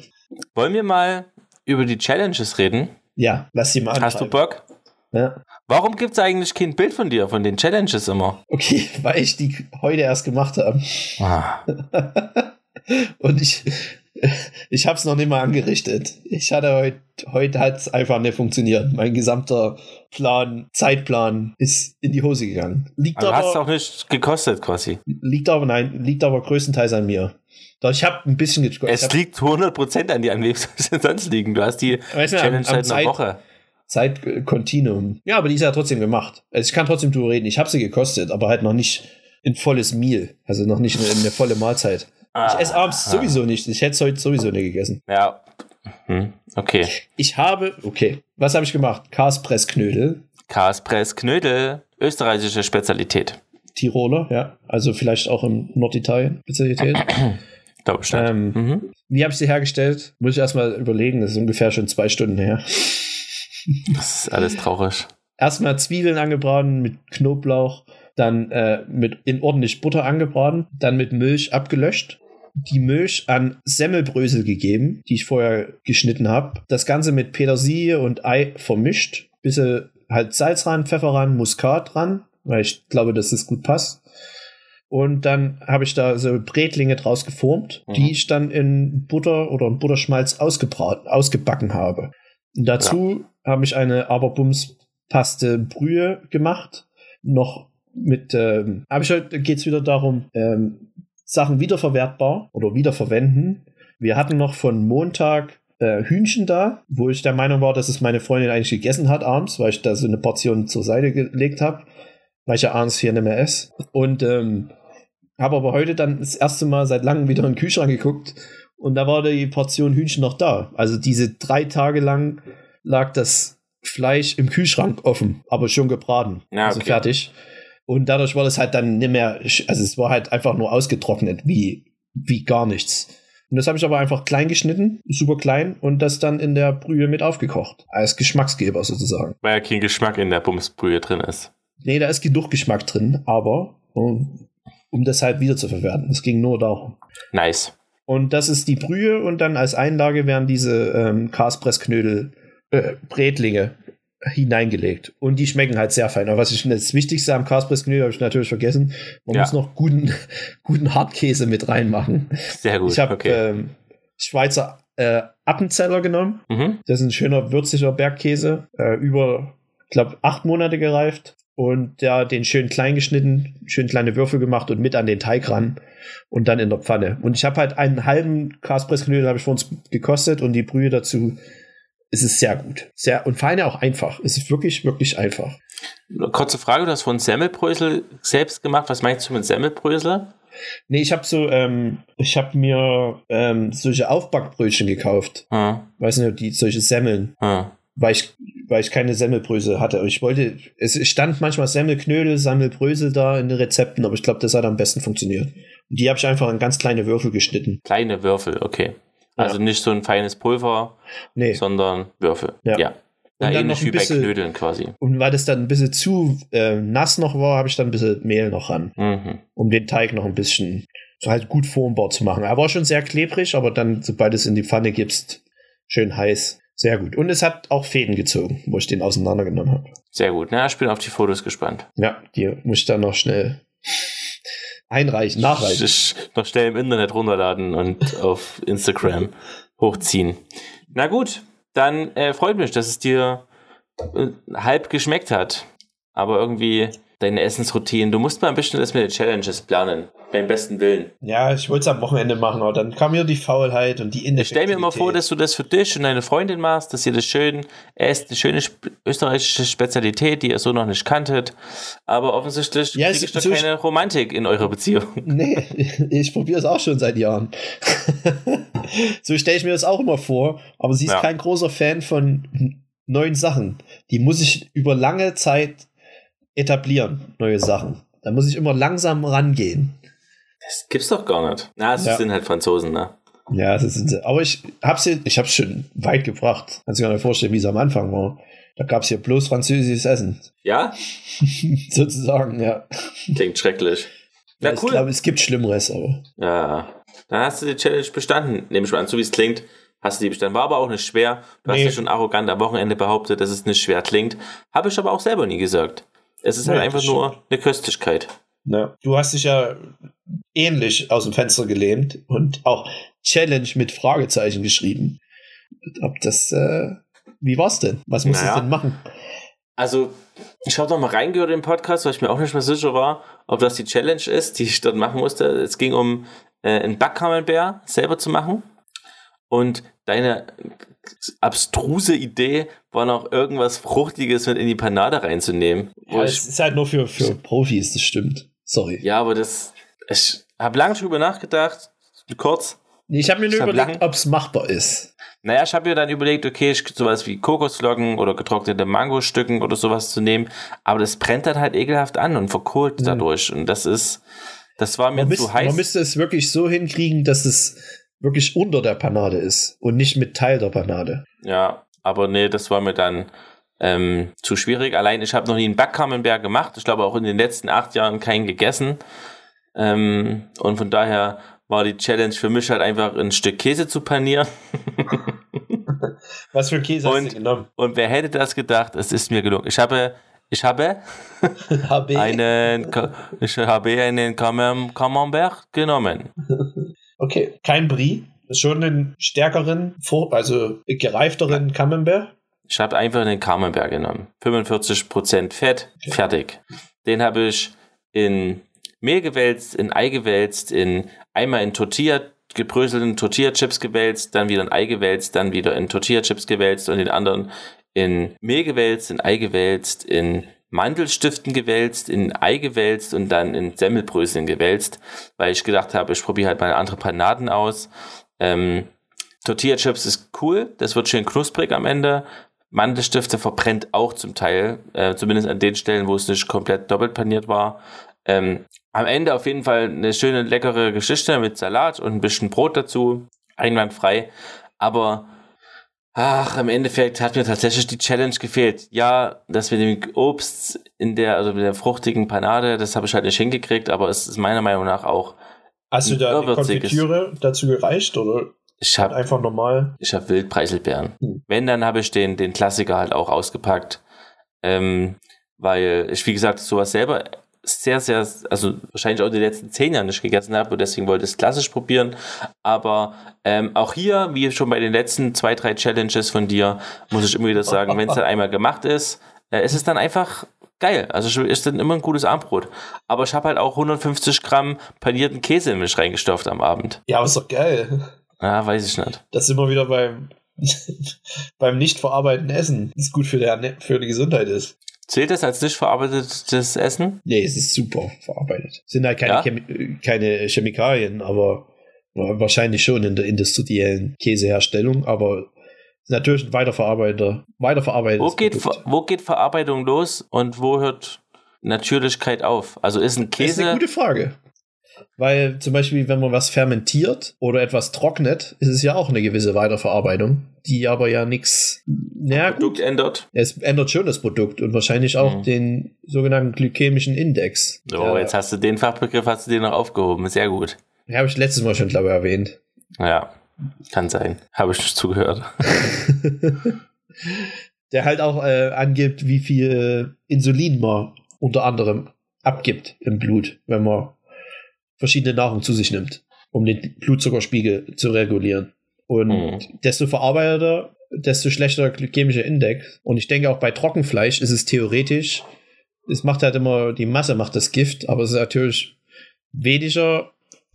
[SPEAKER 1] Wollen wir mal über die Challenges reden?
[SPEAKER 2] Ja, lass sie mal
[SPEAKER 1] Hast du Bock?
[SPEAKER 2] Ja.
[SPEAKER 1] Warum gibt es eigentlich kein Bild von dir, von den Challenges immer?
[SPEAKER 2] Okay, weil ich die heute erst gemacht habe. Ah. Und ich, ich habe es noch nicht mal angerichtet. Ich hatte heute, heute hat es einfach nicht funktioniert. Mein gesamter Plan, Zeitplan ist in die Hose gegangen.
[SPEAKER 1] Liegt aber, aber hast auch nicht gekostet quasi.
[SPEAKER 2] Liegt aber, nein, liegt aber größtenteils an mir. Doch ich habe ein bisschen
[SPEAKER 1] gekostet. Es liegt 100% an dir, an wem soll es denn sonst liegen? Du hast die weißt Challenge seit einer Woche.
[SPEAKER 2] Zeitkontinuum. Ja, aber die ist ja trotzdem gemacht. Also ich kann trotzdem drüber reden. Ich habe sie gekostet, aber halt noch nicht ein volles Meal. Also noch nicht eine, eine volle Mahlzeit. Ah, ich esse abends ah. sowieso nicht. Ich hätte es heute sowieso nicht gegessen.
[SPEAKER 1] Ja. Hm, okay.
[SPEAKER 2] Ich habe, okay. Was habe ich gemacht? Kaspressknödel.
[SPEAKER 1] Kaspressknödel. Österreichische Spezialität.
[SPEAKER 2] Tiroler, ja. Also vielleicht auch im Norditalien Spezialität.
[SPEAKER 1] Glaube ich. Ähm,
[SPEAKER 2] mhm. Wie habe ich sie hergestellt? Muss ich erstmal überlegen. Das ist ungefähr schon zwei Stunden her.
[SPEAKER 1] Das ist alles traurig.
[SPEAKER 2] Erstmal Zwiebeln angebraten mit Knoblauch, dann äh, mit in ordentlich Butter angebraten, dann mit Milch abgelöscht, die Milch an Semmelbrösel gegeben, die ich vorher geschnitten habe. Das Ganze mit Petersilie und Ei vermischt, bisschen halt Salz ran, Pfeffer ran, Muskat ran, weil ich glaube, dass das gut passt. Und dann habe ich da so Bretlinge draus geformt, mhm. die ich dann in Butter oder in Butterschmalz ausgebraten, ausgebacken habe. Und dazu ja. Habe ich eine Aberbums-Paste Brühe gemacht. Noch mit, ähm, heute, geht es wieder darum, ähm, Sachen wiederverwertbar oder wiederverwenden. Wir hatten noch von Montag äh, Hühnchen da, wo ich der Meinung war, dass es meine Freundin eigentlich gegessen hat abends, weil ich da so eine Portion zur Seite gelegt habe, weil ich ja abends hier nicht mehr esse. Und ähm, habe aber heute dann das erste Mal seit langem wieder in den Kühlschrank geguckt und da war die Portion Hühnchen noch da. Also diese drei Tage lang lag das Fleisch im Kühlschrank offen, aber schon gebraten. Ja, also okay. Also fertig. Und dadurch war das halt dann nicht mehr, also es war halt einfach nur ausgetrocknet, wie, wie gar nichts. Und das habe ich aber einfach klein geschnitten, super klein, und das dann in der Brühe mit aufgekocht. Als Geschmacksgeber sozusagen.
[SPEAKER 1] Weil ja kein Geschmack in der Bumsbrühe drin ist.
[SPEAKER 2] Nee, da ist genug Geschmack drin, aber um, um das halt wieder zu verwerten. Es ging nur darum.
[SPEAKER 1] Nice.
[SPEAKER 2] Und das ist die Brühe und dann als Einlage werden diese ähm, Kaspressknödel, äh, Bretlinge hineingelegt. Und die schmecken halt sehr fein. Aber was ich das Wichtigste am Kaspressknödel habe ich natürlich vergessen. Man ja. muss noch guten, guten Hartkäse mit reinmachen.
[SPEAKER 1] Sehr gut.
[SPEAKER 2] Ich habe okay. ähm, Schweizer äh, Appenzeller genommen. Mhm. Das ist ein schöner würziger Bergkäse. Äh, über, ich glaube, acht Monate gereift und ja, den schön klein geschnitten, schön kleine Würfel gemacht und mit an den Teig ran und dann in der Pfanne. Und ich habe halt einen halben Kaspressknödel habe ich für uns gekostet und die Brühe dazu. Es ist sehr gut. Sehr, und feine auch einfach. Es ist wirklich, wirklich einfach.
[SPEAKER 1] Kurze Frage, du hast von Semmelbrösel selbst gemacht. Was meinst du mit Semmelbrösel?
[SPEAKER 2] Nee, ich habe so, ähm, ich habe mir ähm, solche Aufbackbrötchen gekauft. Hm. Weiß nicht, die solche Semmeln. Hm weil ich, weil ich keine Semmelbrösel hatte. Ich wollte, es stand manchmal Semmelknödel, Semmelbrösel da in den Rezepten, aber ich glaube, das hat am besten funktioniert. Und die habe ich einfach in ganz kleine Würfel geschnitten.
[SPEAKER 1] Kleine Würfel, okay. Also ja. nicht so ein feines Pulver, nee. sondern Würfel. Ja. ja.
[SPEAKER 2] Und dann noch ein bisschen, Knödeln quasi. Und weil das dann ein bisschen zu äh, nass noch war, habe ich dann ein bisschen Mehl noch ran, mhm. um den Teig noch ein bisschen so halt gut formbar zu machen. Er war schon sehr klebrig, aber dann, sobald es in die Pfanne gibst, schön heiß, Sehr gut. Und es hat auch Fäden gezogen, wo ich den auseinandergenommen habe.
[SPEAKER 1] Sehr gut. Na, ich bin auf die Fotos gespannt.
[SPEAKER 2] Ja, die muss ich dann noch schnell einreichen, nachreichen.
[SPEAKER 1] Ich noch schnell im Internet runterladen und auf Instagram hochziehen. Na gut, dann äh, freut mich, dass es dir äh, halb geschmeckt hat. Aber irgendwie deine Essensroutinen. Du musst mal ein bisschen das mit den Challenges planen. Beim besten Willen.
[SPEAKER 2] Ja, ich wollte es am Wochenende machen, aber dann kam mir die Faulheit und die
[SPEAKER 1] Ich stell mir immer vor, dass du das für dich und deine Freundin machst, dass ihr das schön esst, eine schöne österreichische Spezialität, die ihr so noch nicht kanntet. Aber offensichtlich
[SPEAKER 2] Ja,
[SPEAKER 1] kriege
[SPEAKER 2] es-
[SPEAKER 1] ich
[SPEAKER 2] so-
[SPEAKER 1] keine Romantik in eurer Beziehung.
[SPEAKER 2] Nee, ich probiere es auch schon seit Jahren. so stelle ich mir das auch immer vor, aber sie ist
[SPEAKER 1] Ja.
[SPEAKER 2] kein großer Fan von neuen Sachen. Die muss ich über lange Zeit etablieren, neue Sachen. Da muss ich immer langsam rangehen.
[SPEAKER 1] Das gibt's doch gar nicht. Na, es
[SPEAKER 2] Ja.
[SPEAKER 1] sind halt Franzosen, ne?
[SPEAKER 2] Ja, das sind sie. Aber ich hab's hier, ich hab's schon weit gebracht. Kannst du dir gar nicht vorstellen, wie es am Anfang war. Da gab's hier bloß französisches Essen.
[SPEAKER 1] Ja?
[SPEAKER 2] Sozusagen, ja.
[SPEAKER 1] Klingt schrecklich.
[SPEAKER 2] ja
[SPEAKER 1] Na
[SPEAKER 2] Ich
[SPEAKER 1] cool.
[SPEAKER 2] glaube, es gibt Schlimmeres, aber.
[SPEAKER 1] Ja. Dann hast du die Challenge bestanden. Nehme ich mal an, so wie es klingt. Hast du die bestanden. War aber auch nicht schwer. Du hast
[SPEAKER 2] Nee.
[SPEAKER 1] ja schon arrogant am Wochenende behauptet, dass es nicht schwer klingt. Habe ich aber auch selber nie gesagt. Es ist halt
[SPEAKER 2] Nee,
[SPEAKER 1] einfach
[SPEAKER 2] das
[SPEAKER 1] nur eine Köstlichkeit.
[SPEAKER 2] Ja. Du hast dich ja ähnlich aus dem Fenster gelehnt und auch Challenge mit Fragezeichen geschrieben. Ob das, äh, wie war's denn? Was muss
[SPEAKER 1] Naja.
[SPEAKER 2] es denn machen?
[SPEAKER 1] Also, ich habe noch mal reingehört in den Podcast, weil ich mir auch nicht mehr sicher war, ob das die Challenge ist, die ich dort machen musste. Es ging um äh, einen Backkammelbär selber zu machen. Und deine abstruse Idee war noch irgendwas Fruchtiges mit in die Panade reinzunehmen.
[SPEAKER 2] Ja,
[SPEAKER 1] ich,
[SPEAKER 2] es ist halt nur für, für Profis, das stimmt. Sorry.
[SPEAKER 1] ja, aber das. Ich habe lange drüber nachgedacht. Kurz.
[SPEAKER 2] Ich habe mir nur
[SPEAKER 1] hab
[SPEAKER 2] überlegt, ob es machbar ist.
[SPEAKER 1] Naja, ich habe mir dann überlegt, okay, ich, sowas wie Kokosflocken oder getrocknete Mangostücken oder sowas zu nehmen. Aber das brennt dann halt ekelhaft an und verkohlt
[SPEAKER 2] Mhm.
[SPEAKER 1] dadurch. Und das ist. Das war mir
[SPEAKER 2] Man,
[SPEAKER 1] zu
[SPEAKER 2] müsst,
[SPEAKER 1] heiß.
[SPEAKER 2] man müsste es wirklich so hinkriegen, dass es wirklich unter der Panade ist und nicht mit Teil der Panade.
[SPEAKER 1] Ja, aber nee, das war mir dann ähm, zu schwierig. Allein, ich habe noch nie einen Backkammenberg gemacht. Ich glaube auch in den letzten acht Jahren keinen gegessen. Ähm, und von daher war die Challenge für mich halt einfach ein Stück Käse zu panieren.
[SPEAKER 2] Was für Käse hast
[SPEAKER 1] Und-
[SPEAKER 2] du genommen?
[SPEAKER 1] Und wer hätte das gedacht? Es ist mir gelungen. Ich habe, ich habe einen, ich habe einen Camem- Camembert genommen.
[SPEAKER 2] Okay, kein Brie. Schon einen stärkeren, also gereifteren Camembert.
[SPEAKER 1] Ich habe einfach einen Camembert genommen. 45% Fett, fertig. Den habe ich in Mehl gewälzt, in Ei gewälzt, in einmal in Tortilla, gebröselten Tortilla-Chips gewälzt, dann wieder in Ei gewälzt, dann wieder in Tortilla-Chips gewälzt und den anderen in Mehl gewälzt, in Ei gewälzt, in Mandelstiften gewälzt, in Ei gewälzt und dann in Semmelbröseln gewälzt, weil ich gedacht habe, ich probiere halt mal andere Panaden aus. Ähm, Tortilla Chips ist cool, das wird schön knusprig am Ende. Mandelstifte verbrennt auch zum Teil, äh, zumindest an den Stellen, wo es nicht komplett doppelt paniert war. Ähm, am Ende auf jeden Fall eine schöne, leckere Geschichte mit Salat und ein bisschen Brot dazu. Einwandfrei. Aber ach, im Endeffekt hat mir tatsächlich die Challenge gefehlt. Ja, das mit dem Obst in der, also mit der fruchtigen Panade, das habe ich halt nicht hingekriegt, aber es ist meiner Meinung nach auch.
[SPEAKER 2] Hast du da die. Konfitüre dazu gereicht oder
[SPEAKER 1] Ich habe
[SPEAKER 2] einfach normal?
[SPEAKER 1] Ich habe Wildpreiselbeeren.
[SPEAKER 2] Hm.
[SPEAKER 1] Wenn, dann habe ich den, den Klassiker halt auch ausgepackt. Ähm, weil ich, wie gesagt, sowas selber sehr, sehr, also wahrscheinlich auch die letzten zehn Jahre nicht gegessen habe und deswegen wollte ich es klassisch probieren. Aber ähm, auch hier, wie schon bei den letzten zwei, drei Challenges von dir, muss ich immer wieder sagen, wenn es dann einmal gemacht ist, äh, ist es dann einfach geil. Also ist dann immer ein gutes Abendbrot. Aber ich habe halt auch 150 Gramm panierten Käse in mich reingestopft am Abend.
[SPEAKER 2] Ja, aber ist doch geil.
[SPEAKER 1] Ja, weiß ich nicht.
[SPEAKER 2] Das sind wir wieder beim, beim nicht verarbeiteten Essen. Das ist gut für Erne- für die Gesundheit ist.
[SPEAKER 1] Zählt das als nicht verarbeitetes Essen?
[SPEAKER 2] Nee, es ist super verarbeitet. Sind halt keine,
[SPEAKER 1] Ja?
[SPEAKER 2] Chemi keine Chemikalien, aber ja, wahrscheinlich schon in der industriellen Käseherstellung, aber natürlich ein weiterverarbeiteter, weiterverarbeitetes
[SPEAKER 1] Wo geht,
[SPEAKER 2] Produkt.
[SPEAKER 1] wo geht Verarbeitung los und wo hört Natürlichkeit auf? Also ist ein
[SPEAKER 2] Das ist eine
[SPEAKER 1] Käse.
[SPEAKER 2] gute Frage. Weil zum Beispiel, wenn man was fermentiert oder etwas trocknet, ist es ja auch eine gewisse Weiterverarbeitung, die aber ja nichts. Naja, gut.
[SPEAKER 1] Produkt ändert.
[SPEAKER 2] Es ändert schon das Produkt und wahrscheinlich auch
[SPEAKER 1] Mhm.
[SPEAKER 2] den sogenannten glykämischen Index.
[SPEAKER 1] So,
[SPEAKER 2] Ja.
[SPEAKER 1] jetzt hast du den Fachbegriff, hast du den noch aufgehoben. Sehr gut.
[SPEAKER 2] Den habe ich letztes Mal schon, glaube ich, erwähnt.
[SPEAKER 1] Ja. kann sein. Habe ich nicht zugehört.
[SPEAKER 2] der halt auch äh, angibt, wie viel Insulin man unter anderem abgibt im Blut, wenn man verschiedene Nahrung zu sich nimmt, um den Blutzuckerspiegel zu regulieren. Und mhm. desto verarbeiteter, desto schlechter glykämischer Index. Und ich denke auch bei Trockenfleisch ist es theoretisch, es macht halt immer, die Masse macht das Gift, aber es ist natürlich weniger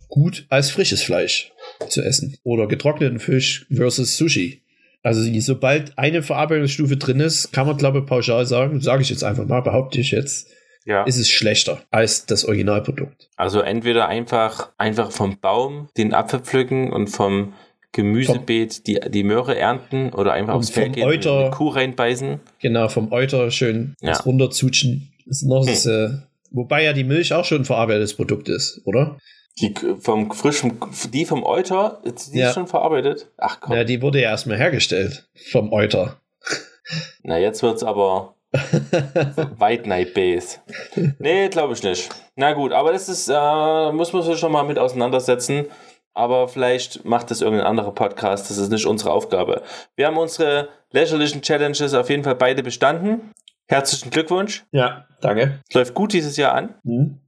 [SPEAKER 2] gut als frisches Fleisch zu essen. Oder getrockneten Fisch versus Sushi. Also sobald eine Verarbeitungsstufe drin ist, kann man glaube ich pauschal sagen, sage ich jetzt einfach mal, behaupte ich jetzt, ja. ist es schlechter als das Originalprodukt.
[SPEAKER 1] Also entweder einfach, einfach vom Baum den Apfel pflücken und vom Gemüsebeet die, die Möhre ernten oder einfach aufs Feld gehen Euter, und eine Kuh reinbeißen.
[SPEAKER 2] Genau, vom Euter schön ja. das runterzutschen. Ist noch hm. das, äh, wobei ja die Milch auch schon ein verarbeitetes Produkt ist, oder?
[SPEAKER 1] Die vom frischen, die vom Euter, die ja. ist schon verarbeitet.
[SPEAKER 2] Ach komm. Ja, die wurde ja erstmal hergestellt vom Euter.
[SPEAKER 1] Na, jetzt wird's aber White Night Base. Nee, glaube ich nicht. Na gut, aber das ist, äh, muss man sich schon mal mit auseinandersetzen. Aber vielleicht macht das irgendein anderer Podcast. Das ist nicht unsere Aufgabe. Wir haben unsere lächerlichen Challenges auf jeden Fall beide bestanden. Herzlichen Glückwunsch.
[SPEAKER 2] Ja, danke.
[SPEAKER 1] Es läuft gut dieses Jahr an. Mhm.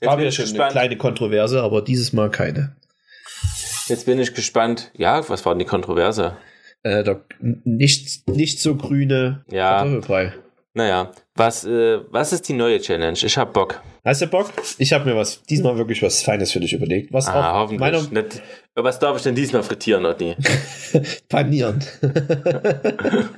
[SPEAKER 2] Gab ja schon gespannt. eine kleine Kontroverse, aber dieses Mal keine.
[SPEAKER 1] Jetzt bin ich gespannt. Ja, was war denn die Kontroverse?
[SPEAKER 2] Äh, der nicht, nicht so grüne
[SPEAKER 1] ja. Kartoffelbrei. Naja, was, äh, was ist die neue Challenge? Ich hab Bock.
[SPEAKER 2] Hast du Bock? Ich habe mir was, diesmal wirklich was Feines für dich überlegt. Was
[SPEAKER 1] ah, auch hoffentlich. Meiner nicht, was darf ich denn diesmal frittieren, Otni?
[SPEAKER 2] Panieren.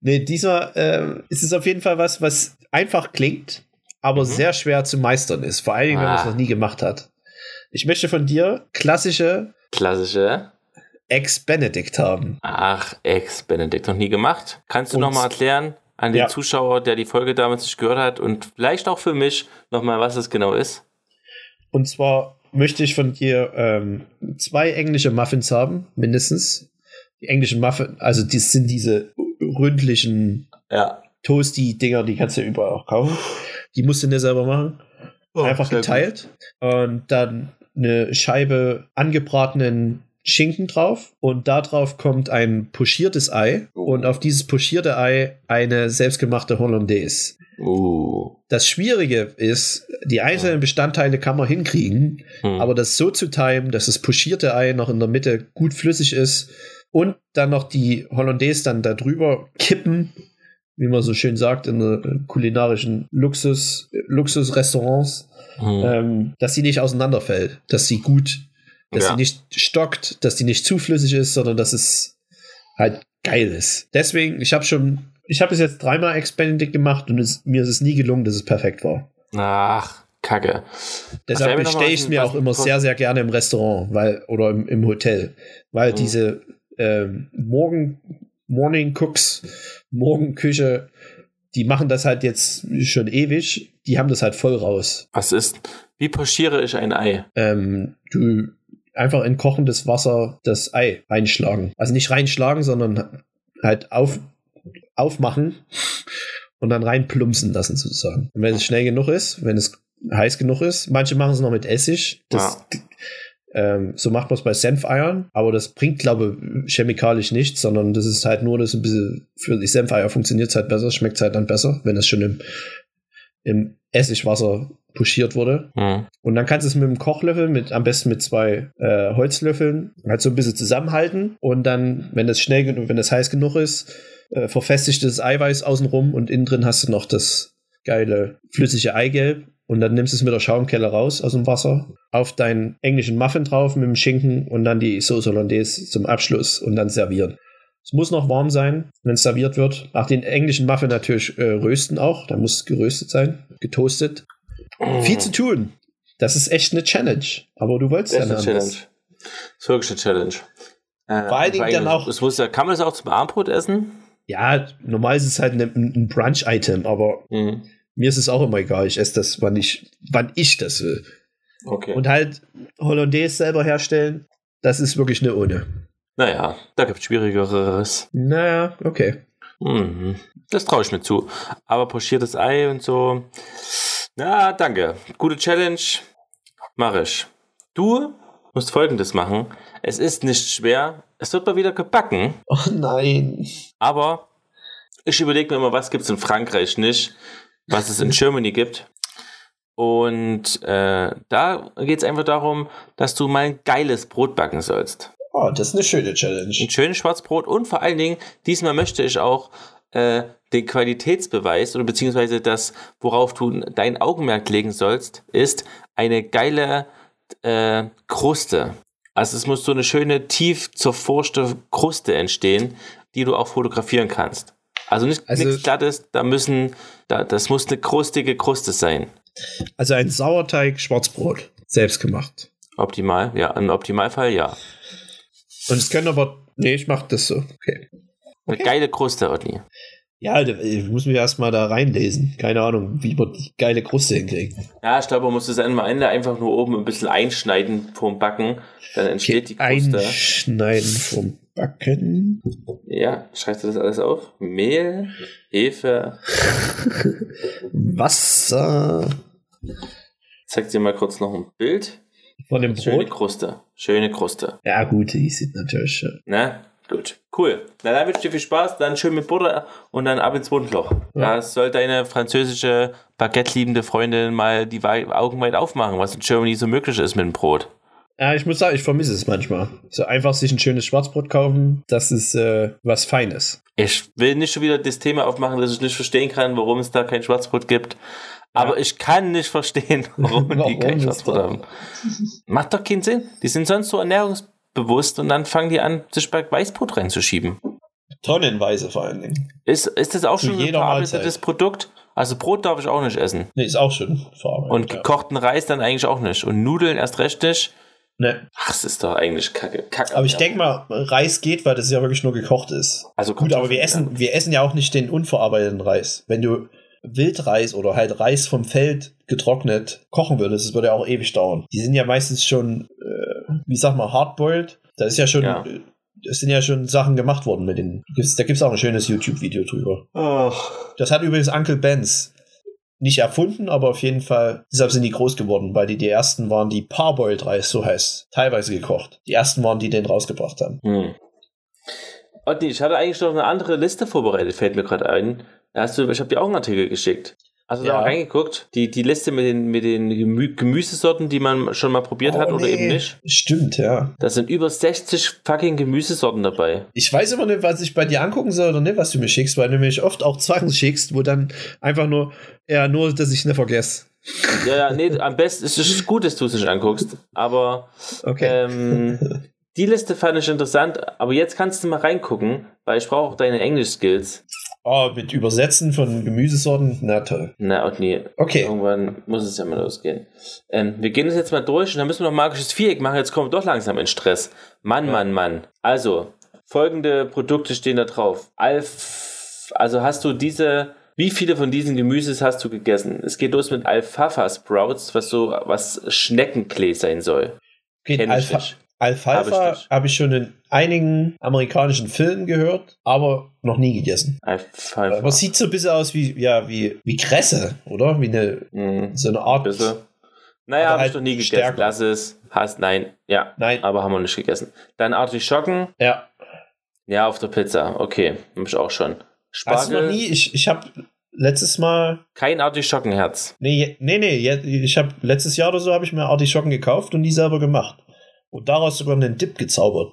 [SPEAKER 2] nee, diesmal äh, ist es auf jeden Fall was, was einfach klingt, aber mhm. sehr schwer zu meistern ist. Vor allen Dingen, ah. wenn man es ah. noch nie gemacht hat. Ich möchte von dir klassische.
[SPEAKER 1] Klassische.
[SPEAKER 2] Ex-Benedict haben.
[SPEAKER 1] Ach, Ex-Benedict noch nie gemacht. Kannst du nochmal erklären an den ja. Zuschauer, der die Folge damals nicht gehört hat und vielleicht auch für mich nochmal, was es genau ist?
[SPEAKER 2] Und zwar möchte ich von dir ähm, zwei englische Muffins haben, mindestens. Die englischen Muffins, also das sind diese ründlichen
[SPEAKER 1] ja.
[SPEAKER 2] Toasty-Dinger, die kannst du überall auch kaufen. Die musst du dir selber machen. Oh, Einfach geteilt. Gut. Und dann eine Scheibe angebratenen Schinken drauf und darauf kommt ein pochiertes Ei oh. und auf dieses pochierte Ei eine selbstgemachte Hollandaise.
[SPEAKER 1] Oh.
[SPEAKER 2] Das Schwierige ist, die einzelnen Bestandteile kann man hinkriegen, hm. aber das so zu timen, dass das pochierte Ei noch in der Mitte gut flüssig ist und dann noch die Hollandaise dann da drüber kippen, wie man so schön sagt, in kulinarischen Luxus, Luxusrestaurants, hm. ähm, dass sie nicht auseinanderfällt, dass sie gut, dass ja. sie nicht stockt, dass sie nicht zu flüssig ist, sondern dass es halt geil ist. Deswegen, ich habe schon, ich habe es jetzt dreimal Expanded gemacht und es, mir ist es nie gelungen, dass es perfekt war.
[SPEAKER 1] Ach, Kacke.
[SPEAKER 2] Deshalb bestelle ich es mir auch immer sehr, sehr gerne im Restaurant, weil, oder im, im Hotel, weil mhm. diese ähm, Morgen, Morning Cooks, Morgenküche, die machen das halt jetzt schon ewig. Die haben das halt voll raus.
[SPEAKER 1] Was ist, wie pochiere ich ein Ei?
[SPEAKER 2] Ähm, du einfach in kochendes Wasser das Ei einschlagen. Also nicht reinschlagen, sondern halt auf, aufmachen und dann reinplumpsen lassen sozusagen. Und wenn es schnell genug ist, wenn es heiß genug ist, manche machen es noch mit Essig. Das ja. Ähm, so macht man es bei Senfeiern, aber das bringt, glaube ich, chemikalisch nichts, sondern das ist halt nur, dass ein bisschen für die Senfeier funktioniert es halt besser, schmeckt es halt dann besser, wenn es schon im, im Essigwasser puschiert wurde. Mhm. Und dann kannst du es mit einem Kochlöffel, mit, am besten mit zwei äh, Holzlöffeln, halt so ein bisschen zusammenhalten und dann, wenn es schnell genug, wenn es heiß genug ist, äh, verfestigt das Eiweiß außenrum und innen drin hast du noch das geile flüssige Eigelb und dann nimmst du es mit der Schaumkelle raus aus dem Wasser, auf deinen englischen Muffin drauf mit dem Schinken und dann die Sauce Hollandaise zum Abschluss und dann servieren. Es muss noch warm sein, wenn es serviert wird. Ach, den englischen Muffin natürlich äh, rösten auch. Da muss es geröstet sein, getoastet. Oh. Viel zu tun. Das ist echt eine Challenge. Aber du wolltest ja eine Challenge. Das
[SPEAKER 1] ist wirklich eine Challenge.
[SPEAKER 2] Äh, Vor allen Dingen dann auch.
[SPEAKER 1] Das muss ja, kann man das auch zum Abendbrot essen?
[SPEAKER 2] Ja, normal ist es halt ein, ein Brunch-Item, aber mhm. Mir ist es auch immer egal. Ich esse das, wann ich, wann ich das will.
[SPEAKER 1] Okay.
[SPEAKER 2] Und halt Hollandaise selber herstellen, das ist wirklich eine ohne.
[SPEAKER 1] Naja, da gibt es Schwierigeres.
[SPEAKER 2] Naja, okay.
[SPEAKER 1] Mhm. Das traue ich mir zu. Aber pochiertes Ei und so. Na, danke. Gute Challenge. Mach ich. Du musst folgendes machen. Es ist nicht schwer. Es wird mal wieder gebacken.
[SPEAKER 2] Oh nein.
[SPEAKER 1] Aber ich überlege mir immer, was gibt es in Frankreich nicht, was es in Germany gibt. Und äh, da geht es einfach darum, dass du mal ein geiles Brot backen sollst.
[SPEAKER 2] Oh, das ist eine schöne Challenge.
[SPEAKER 1] Ein schönes Schwarzbrot und vor allen Dingen, diesmal möchte ich auch äh, den Qualitätsbeweis oder beziehungsweise das, worauf du dein Augenmerk legen sollst, ist eine geile äh, Kruste. Also es muss so eine schöne, tief zerforschte Kruste entstehen, die du auch fotografieren kannst. Also nicht
[SPEAKER 2] Also-
[SPEAKER 1] nichts Glattes, da müssen, da, das muss eine krustige Kruste sein.
[SPEAKER 2] Also ein Sauerteig, Schwarzbrot. Selbst gemacht.
[SPEAKER 1] Optimal, ja, im Optimalfall ja.
[SPEAKER 2] Und es können aber. Nee, ich mach das so. Okay.
[SPEAKER 1] Eine
[SPEAKER 2] Okay.
[SPEAKER 1] geile Kruste, Otni.
[SPEAKER 2] Ja, ich muss mich erstmal da reinlesen. Keine Ahnung, wie man die geile Kruste hinkriegt.
[SPEAKER 1] Ja, ich glaube, man muss das am Ende einfach nur oben ein bisschen einschneiden vorm Backen. Dann entsteht die Kruste.
[SPEAKER 2] Einschneiden vom Backen.
[SPEAKER 1] Ja, schreibst du das alles auf? Mehl, Hefe.
[SPEAKER 2] Wasser.
[SPEAKER 1] Zeig dir mal kurz noch ein Bild.
[SPEAKER 2] Von dem
[SPEAKER 1] Schöne
[SPEAKER 2] Brot.
[SPEAKER 1] Kruste. Schöne Kruste.
[SPEAKER 2] Ja, gut, die sieht natürlich schön.
[SPEAKER 1] Ne? Gut. Cool. Na, dann wünsche ich dir viel Spaß. Dann schön mit Butter und dann ab ins Mundloch.
[SPEAKER 2] Ja.
[SPEAKER 1] Da soll deine französische Baguette-liebende Freundin mal die Augen weit aufmachen, was in Germany so möglich ist mit dem Brot.
[SPEAKER 2] Ja, ich muss sagen, ich vermisse es manchmal. So einfach sich ein schönes Schwarzbrot kaufen, das ist äh, was Feines.
[SPEAKER 1] Ich will nicht schon wieder das Thema aufmachen, dass ich nicht verstehen kann, warum es da kein Schwarzbrot gibt. Aber ich kann nicht verstehen, warum, die
[SPEAKER 2] Warum
[SPEAKER 1] kein
[SPEAKER 2] es
[SPEAKER 1] Schwarzbrot haben. Macht doch keinen Sinn. Die sind sonst so ernährungsbewusst und dann fangen die an, sich bei Weißbrot reinzuschieben.
[SPEAKER 2] Tonnenweise vor allen Dingen.
[SPEAKER 1] Ist, ist das auch
[SPEAKER 2] Zu
[SPEAKER 1] schon ein verarbeitetes. Produkt? Also Brot darf ich auch nicht essen.
[SPEAKER 2] Nee, ist auch schon verarbeitet.
[SPEAKER 1] Und
[SPEAKER 2] ja.
[SPEAKER 1] gekochten Reis dann eigentlich auch nicht. Und Nudeln erst recht nicht.
[SPEAKER 2] Ne.
[SPEAKER 1] Ach, es ist doch eigentlich kacke. kacke
[SPEAKER 2] Aber ich denke mal, Reis geht, weil das ja wirklich nur gekocht ist.
[SPEAKER 1] Also
[SPEAKER 2] Gut, aber wir essen, wir essen ja auch nicht den unverarbeiteten Reis. Wenn du Wildreis oder halt Reis vom Feld getrocknet kochen würdest, das würde ja auch ewig dauern. Die sind ja meistens schon, äh, wie sag mal, hardboiled. Da ist ja schon,
[SPEAKER 1] Ja.
[SPEAKER 2] es sind ja schon Sachen gemacht worden mit den. Gibt's, da gibt es auch ein schönes YouTube-Video drüber.
[SPEAKER 1] Ach.
[SPEAKER 2] Das hat übrigens Uncle Benz nicht erfunden, aber auf jeden Fall, deshalb sind die groß geworden, weil die die ersten waren, die Parboiled Reis, so heißt, teilweise gekocht. Die ersten waren, die den rausgebracht haben.
[SPEAKER 1] Hm. Otti, ich hatte eigentlich noch eine andere Liste vorbereitet, fällt mir gerade ein. Da hast du, ich habe dir auch einen Artikel geschickt. Hast du da
[SPEAKER 2] Ja.
[SPEAKER 1] mal reingeguckt? Die, die Liste mit den, mit den Gemü Gemüsesorten, die man schon mal probiert hat
[SPEAKER 2] Oh,
[SPEAKER 1] oder
[SPEAKER 2] nee.
[SPEAKER 1] eben nicht?
[SPEAKER 2] Stimmt, ja.
[SPEAKER 1] Da sind über 60 fucking Gemüsesorten dabei.
[SPEAKER 2] Ich weiß immer nicht, was ich bei dir angucken soll oder nicht, was du mir schickst, weil du mir oft auch Sachen schickst, wo dann einfach nur, ja, nur, dass ich nicht vergesse.
[SPEAKER 1] Ja, ja, nee, am besten ist es gut, dass du es nicht anguckst. Aber
[SPEAKER 2] Okay.
[SPEAKER 1] ähm, die Liste fand ich interessant. Aber jetzt kannst du mal reingucken, weil ich brauche auch deine Englisch-Skills.
[SPEAKER 2] Oh, mit Übersetzen von Gemüsesorten, na toll.
[SPEAKER 1] Na, und nee.
[SPEAKER 2] Okay.
[SPEAKER 1] Irgendwann muss es ja mal losgehen. Ähm, wir gehen das jetzt mal durch und dann müssen wir noch magisches Viereck machen. Jetzt kommen wir doch langsam in Stress. Mann,
[SPEAKER 2] Ja.
[SPEAKER 1] Mann, Mann. Also, folgende Produkte stehen da drauf. Alf, also hast du diese, wie viele von diesen Gemüses hast du gegessen? Es geht los mit Alfalfa Sprouts, was so, was Schneckenklee sein soll.
[SPEAKER 2] okay
[SPEAKER 1] Kenn
[SPEAKER 2] Alfalfa
[SPEAKER 1] Hab ich
[SPEAKER 2] habe schon in einigen amerikanischen Filmen gehört, aber noch nie gegessen.
[SPEAKER 1] Alfalfa.
[SPEAKER 2] Aber sieht so ein bisschen aus wie, ja, wie, wie Kresse, oder? Wie eine,
[SPEAKER 1] Hm,
[SPEAKER 2] so eine Art.
[SPEAKER 1] bisschen. Naja, habe
[SPEAKER 2] halt
[SPEAKER 1] ich noch nie gegessen.
[SPEAKER 2] stärker.
[SPEAKER 1] Lass es. Hast, nein. Ja,
[SPEAKER 2] Nein,
[SPEAKER 1] aber haben wir nicht gegessen. Dann Artischocken.
[SPEAKER 2] ja.
[SPEAKER 1] Ja, auf der Pizza. Okay, hab ich auch schon.
[SPEAKER 2] Hast du noch nie? Ich, ich habe letztes Mal
[SPEAKER 1] Kein Artischockenherz.
[SPEAKER 2] Nee, nee, nee. Ich habe letztes Jahr oder so habe ich mir Artischocken gekauft und die selber gemacht. Und daraus sogar einen Dip gezaubert.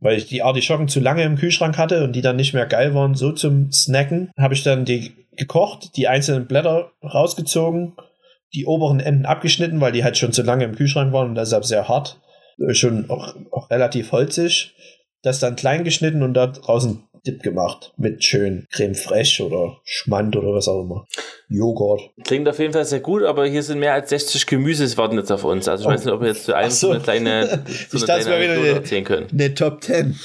[SPEAKER 2] Weil ich die Artischocken zu lange im Kühlschrank hatte und die dann nicht mehr geil waren, so zum Snacken, habe ich dann die gekocht, die einzelnen Blätter rausgezogen, die oberen Enden abgeschnitten, weil die halt schon zu lange im Kühlschrank waren und deshalb sehr hart. Äh, Schon auch, auch relativ holzig. Das dann klein geschnitten und da draußen Dip gemacht. Mit schön Creme fraiche oder Schmand oder was auch immer. Joghurt.
[SPEAKER 1] Klingt auf jeden Fall sehr gut, aber hier sind mehr als 60 Gemüses warten jetzt auf uns. Also ich
[SPEAKER 2] Oh.
[SPEAKER 1] weiß nicht, ob wir jetzt zu
[SPEAKER 2] Ach so.
[SPEAKER 1] so eine kleine, so eine kleine
[SPEAKER 2] eine-
[SPEAKER 1] erzählen können.
[SPEAKER 2] Eine Top 10.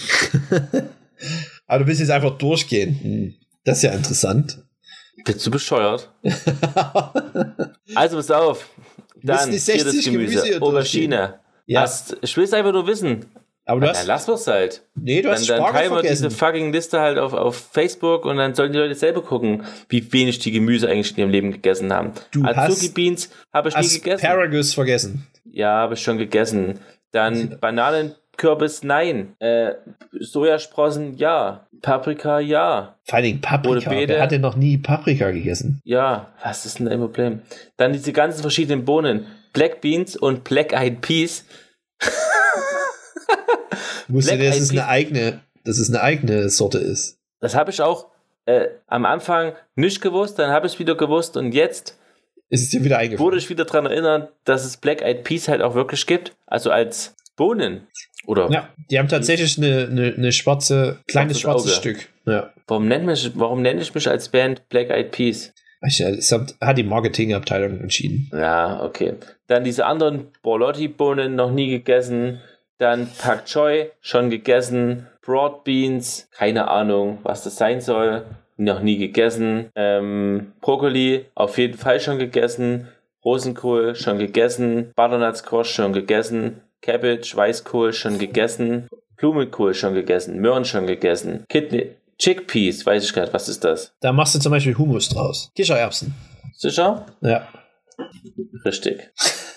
[SPEAKER 2] Aber du willst jetzt einfach durchgehen. Hm. Das ist ja interessant.
[SPEAKER 1] Bist du bescheuert? Also pass auf. Dann
[SPEAKER 2] die
[SPEAKER 1] hier
[SPEAKER 2] 60
[SPEAKER 1] das Gemüse.
[SPEAKER 2] Gemüse
[SPEAKER 1] Aubergine.
[SPEAKER 2] Ja.
[SPEAKER 1] Hast, ich will es einfach nur wissen.
[SPEAKER 2] Aber du hast.
[SPEAKER 1] lass wir's halt.
[SPEAKER 2] nee, du
[SPEAKER 1] Dann,
[SPEAKER 2] hast
[SPEAKER 1] dann
[SPEAKER 2] Spargel
[SPEAKER 1] teilen wir diese fucking Liste halt auf, auf Facebook und dann sollen die Leute selber gucken, wie wenig die Gemüse eigentlich in ihrem Leben gegessen haben.
[SPEAKER 2] Du
[SPEAKER 1] Azuki
[SPEAKER 2] hast
[SPEAKER 1] Beans habe ich nie gegessen.
[SPEAKER 2] Asparagus vergessen.
[SPEAKER 1] Ja, habe ich schon gegessen. Dann Bananenkürbis, nein. Äh, Sojasprossen, ja. Paprika, ja.
[SPEAKER 2] Vor allen Dingen Paprika. Wer hat denn noch nie Paprika gegessen?
[SPEAKER 1] Ja, was ist denn dein Problem? Dann diese ganzen verschiedenen Bohnen. Black Beans und Black Eyed Peas.
[SPEAKER 2] Wusste dass es eine eigene, dass es eine eigene Sorte ist?
[SPEAKER 1] Das habe ich auch äh, am Anfang nicht gewusst, dann habe ich es wieder gewusst und jetzt
[SPEAKER 2] ist es dir wieder eingefallen.
[SPEAKER 1] Wurde ich wieder daran erinnern, dass es Black Eyed Peas halt auch wirklich gibt. Also als Bohnen. Oder?
[SPEAKER 2] Ja, die haben tatsächlich eine, eine, eine schwarze, kleines schwarzes Auge. Stück. Ja.
[SPEAKER 1] Warum, nennt mich, warum nenne ich mich als Band Black Eyed Peas?
[SPEAKER 2] Das hat die Marketingabteilung entschieden.
[SPEAKER 1] Ja, okay. Dann diese anderen Borlotti-Bohnen noch nie gegessen. Dann Pak Choi schon gegessen. Broad Beans, keine Ahnung, was das sein soll. Noch nie gegessen. Ähm, Brokkoli auf jeden Fall schon gegessen. Rosenkohl schon gegessen. Butternut Squash schon gegessen. Cabbage, Weißkohl schon gegessen. Blumenkohl schon gegessen. Möhren schon gegessen. Kidney, Chickpeas, weiß ich nicht, was ist das?
[SPEAKER 2] Da machst du zum Beispiel Hummus draus. Kichererbsen.
[SPEAKER 1] Sicher?
[SPEAKER 2] Ja.
[SPEAKER 1] Richtig.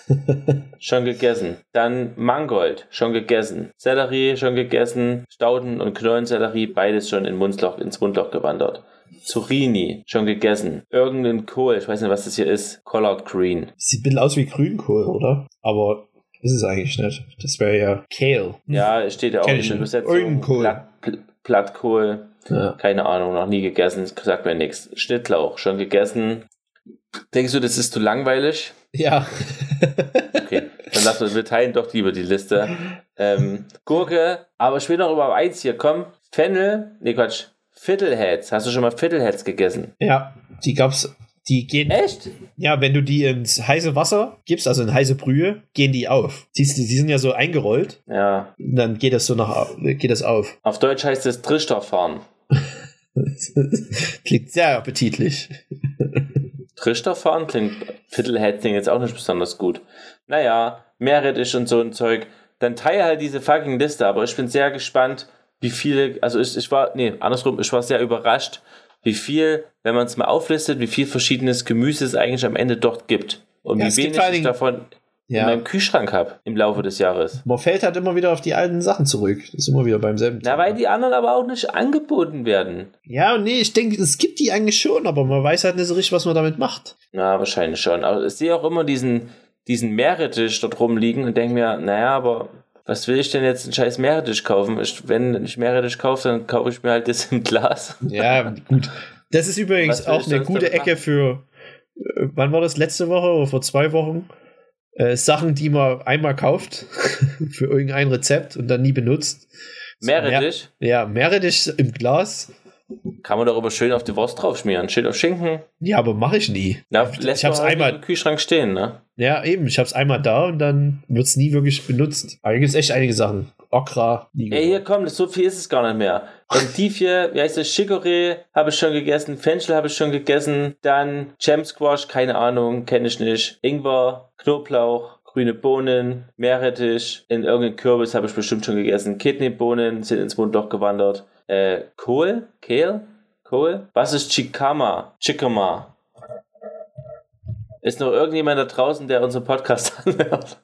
[SPEAKER 1] schon gegessen. Dann Mangold, schon gegessen. Sellerie, schon gegessen. Stauden und Knollensellerie, beides schon in Mundloch, ins Mundloch gewandert. Zucchini, schon gegessen. Irgendein Kohl, ich weiß nicht, was das hier ist. Collard Green.
[SPEAKER 2] Sieht ein bisschen aus wie Grünkohl, oder? Aber ist es eigentlich nicht. Das wäre ja Kale.
[SPEAKER 1] Ja, steht ja auch in der Übersetzung. Blatt, Blattkohl. Ja. Keine Ahnung, noch nie gegessen. Sagt mir nichts. Schnittlauch, schon gegessen. Denkst du, das ist zu langweilig?
[SPEAKER 2] Ja.
[SPEAKER 1] okay, dann lassen wir, wir teilen doch lieber die Liste. Ähm, Gurke, aber ich will noch über eins hier kommen. Fennel, nee Quatsch, Fiddleheads. Hast du schon mal Fiddleheads gegessen?
[SPEAKER 2] Ja, die gab's. Die gehen.
[SPEAKER 1] Echt?
[SPEAKER 2] Ja, wenn du die ins heiße Wasser gibst, also in heiße Brühe, gehen die auf. Siehst du, die sind ja so eingerollt.
[SPEAKER 1] Ja.
[SPEAKER 2] Dann geht das so nach, geht das auf.
[SPEAKER 1] Auf Deutsch heißt es Trichterfahren.
[SPEAKER 2] Klingt sehr appetitlich.
[SPEAKER 1] Trichterfahren klingt, Fiddlehead klingt jetzt auch nicht besonders gut. Naja, Meerrettich und so ein Zeug. Dann teile halt diese fucking Liste, aber ich bin sehr gespannt, wie viele, also ich, ich war, nee, andersrum, ich war sehr überrascht, wie viel, wenn man es mal auflistet, wie viel verschiedenes Gemüse es eigentlich am Ende dort gibt. Und ja, wie wenig davon ja. in meinem Kühlschrank habe im Laufe des Jahres.
[SPEAKER 2] Man fällt halt immer wieder auf die alten Sachen zurück. Das ist immer wieder beim selben
[SPEAKER 1] Na, weil die anderen aber auch nicht angeboten werden.
[SPEAKER 2] Ja, nee, ich denke, es gibt die eigentlich schon, aber man weiß halt nicht so richtig, was man damit macht.
[SPEAKER 1] Na, wahrscheinlich schon. Aber ich sehe auch immer diesen, diesen Meerrettich dort rumliegen und denke mir, naja, aber was will ich denn jetzt einen scheiß Meerrettich kaufen? Ich, wenn ich Meerrettich kaufe, dann kaufe ich mir halt das im Glas.
[SPEAKER 2] Ja, gut. Das ist übrigens auch eine gute Ecke für, äh, wann war das, letzte Woche oder vor zwei Wochen? Äh, Sachen, die man einmal kauft für irgendein Rezept und dann nie benutzt.
[SPEAKER 1] Meerrettich?
[SPEAKER 2] Mehr, ja, Meerrettich im Glas.
[SPEAKER 1] Kann man darüber schön auf die Wurst drauf schmieren. Schön auf Schinken.
[SPEAKER 2] Ja, aber mache ich nie.
[SPEAKER 1] Na, lässt
[SPEAKER 2] ich hab's
[SPEAKER 1] halt
[SPEAKER 2] einmal
[SPEAKER 1] im Kühlschrank stehen, ne?
[SPEAKER 2] Ja, eben. Ich hab's einmal da und dann wird's nie wirklich benutzt. Aber hier gibt's echt einige Sachen. Okra.
[SPEAKER 1] Ey, hier kommt, so viel ist es gar nicht mehr. Endivier, wie heißt das? Chicorée habe ich schon gegessen. Fenchel habe ich schon gegessen. Dann Jam Squash, keine Ahnung, kenne ich nicht. Ingwer, Knoblauch, grüne Bohnen, Meerrettich, in irgendeinem Kürbis habe ich bestimmt schon gegessen. Kidneybohnen sind ins Mundloch gewandert. Äh, Kohl? Kehl? Kohl? Was ist Chikama? Chikama. Ist noch irgendjemand da draußen, der unseren Podcast anhört?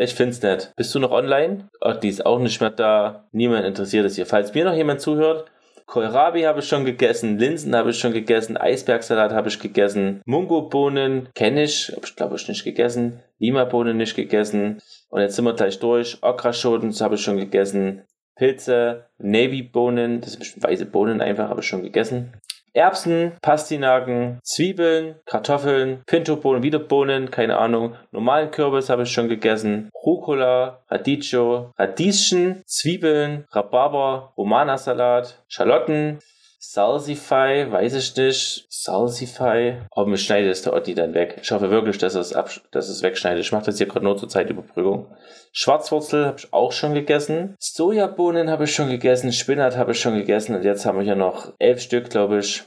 [SPEAKER 1] Ich find's nett. Bist du noch online? Ach, die ist auch nicht mehr da. Niemand interessiert es hier. Falls mir noch jemand zuhört, Kohlrabi habe ich schon gegessen, Linsen habe ich schon gegessen, Eisbergsalat habe ich gegessen, Mungobohnen kenne ich, habe ich glaube ich nicht gegessen, Lima-Bohnen nicht gegessen. Und jetzt sind wir gleich durch. Okraschoten habe ich schon gegessen, Pilze, Navy-Bohnen, das sind weiße Bohnen einfach, habe ich schon gegessen. Erbsen, Pastinaken, Zwiebeln, Kartoffeln, Pintobohnen, wieder Bohnen, keine Ahnung. Normalen Kürbis habe ich schon gegessen. Rucola, Radicchio, Radieschen, Zwiebeln, Rhabarber, Romana-Salat, Schalotten, Salsify, weiß ich nicht. Salsify. Oh, mir schneidet es der Otti dann weg. Ich hoffe wirklich, dass es, dass es wegschneidet. Ich mache das hier gerade nur zur Zeitüberbrückung. Schwarzwurzel habe ich auch schon gegessen. Sojabohnen habe ich schon gegessen. Spinat habe ich schon gegessen. Und jetzt haben wir hier noch elf Stück, glaube ich.